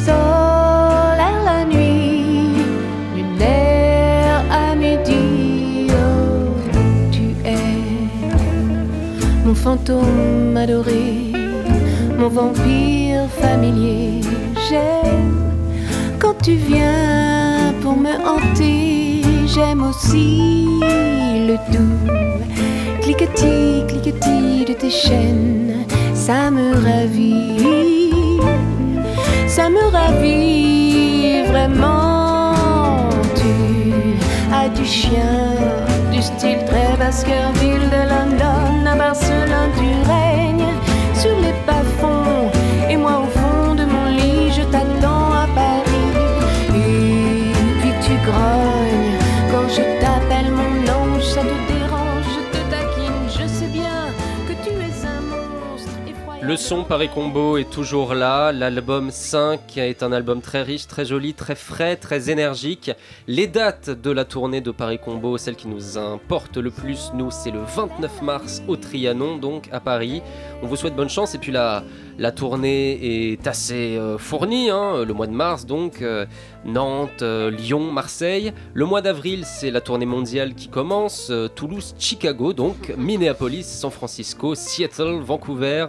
Solaire la nuit, lunaire à midi, oh, tu es mon fantôme adoré, mon vampire familier. J'aime quand tu viens me hanter, j'aime aussi le doux cliquetis, cliquetis de tes chaînes, ça me ravit. Ça me ravit vraiment. Tu as du chien, du style très Baskerville de London à Barcelone, tu règnes son Paris Combo est toujours là. L'album 5 est un album très riche, très joli, très frais, très énergique. Les dates de la tournée de Paris Combo, celle qui nous importe le plus, nous, c'est le 29 mars au Trianon, donc à Paris. On vous souhaite bonne chance. Et puis la, tournée est assez euh, fournie. hein. Le mois de mars, donc, euh, Nantes, euh, Lyon, Marseille. Le mois d'avril, c'est la tournée mondiale qui commence. Toulouse, Chicago, donc Minneapolis, San Francisco, Seattle, Vancouver.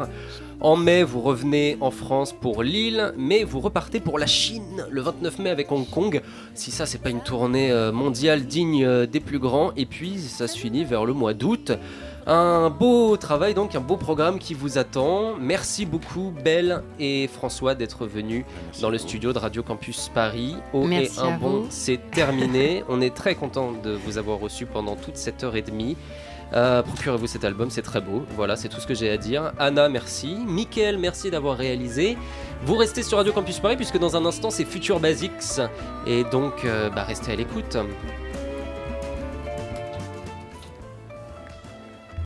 En mai, vous revenez en France pour Lille, mais vous repartez pour la Chine le 29 mai avec Hong Kong. Si ça, c'est pas une tournée euh, mondiale digne euh, des plus grands. Et puis, ça se finit vers le mois d'août. Un beau travail, donc un beau programme qui vous attend. Merci beaucoup, Belle et François, d'être venus dans le studio de Radio Campus Paris. Au Merci et un à bon, vous. c'est terminé. On est très content de vous avoir reçu pendant toute cette heure et demie. Euh, Procurez-vous cet album, c'est très beau. Voilà, c'est tout ce que j'ai à dire. Anna, merci. Mickaël, merci d'avoir réalisé. Vous restez sur Radio Campus Paris puisque dans un instant c'est Future Basics et donc euh, bah, restez à l'écoute.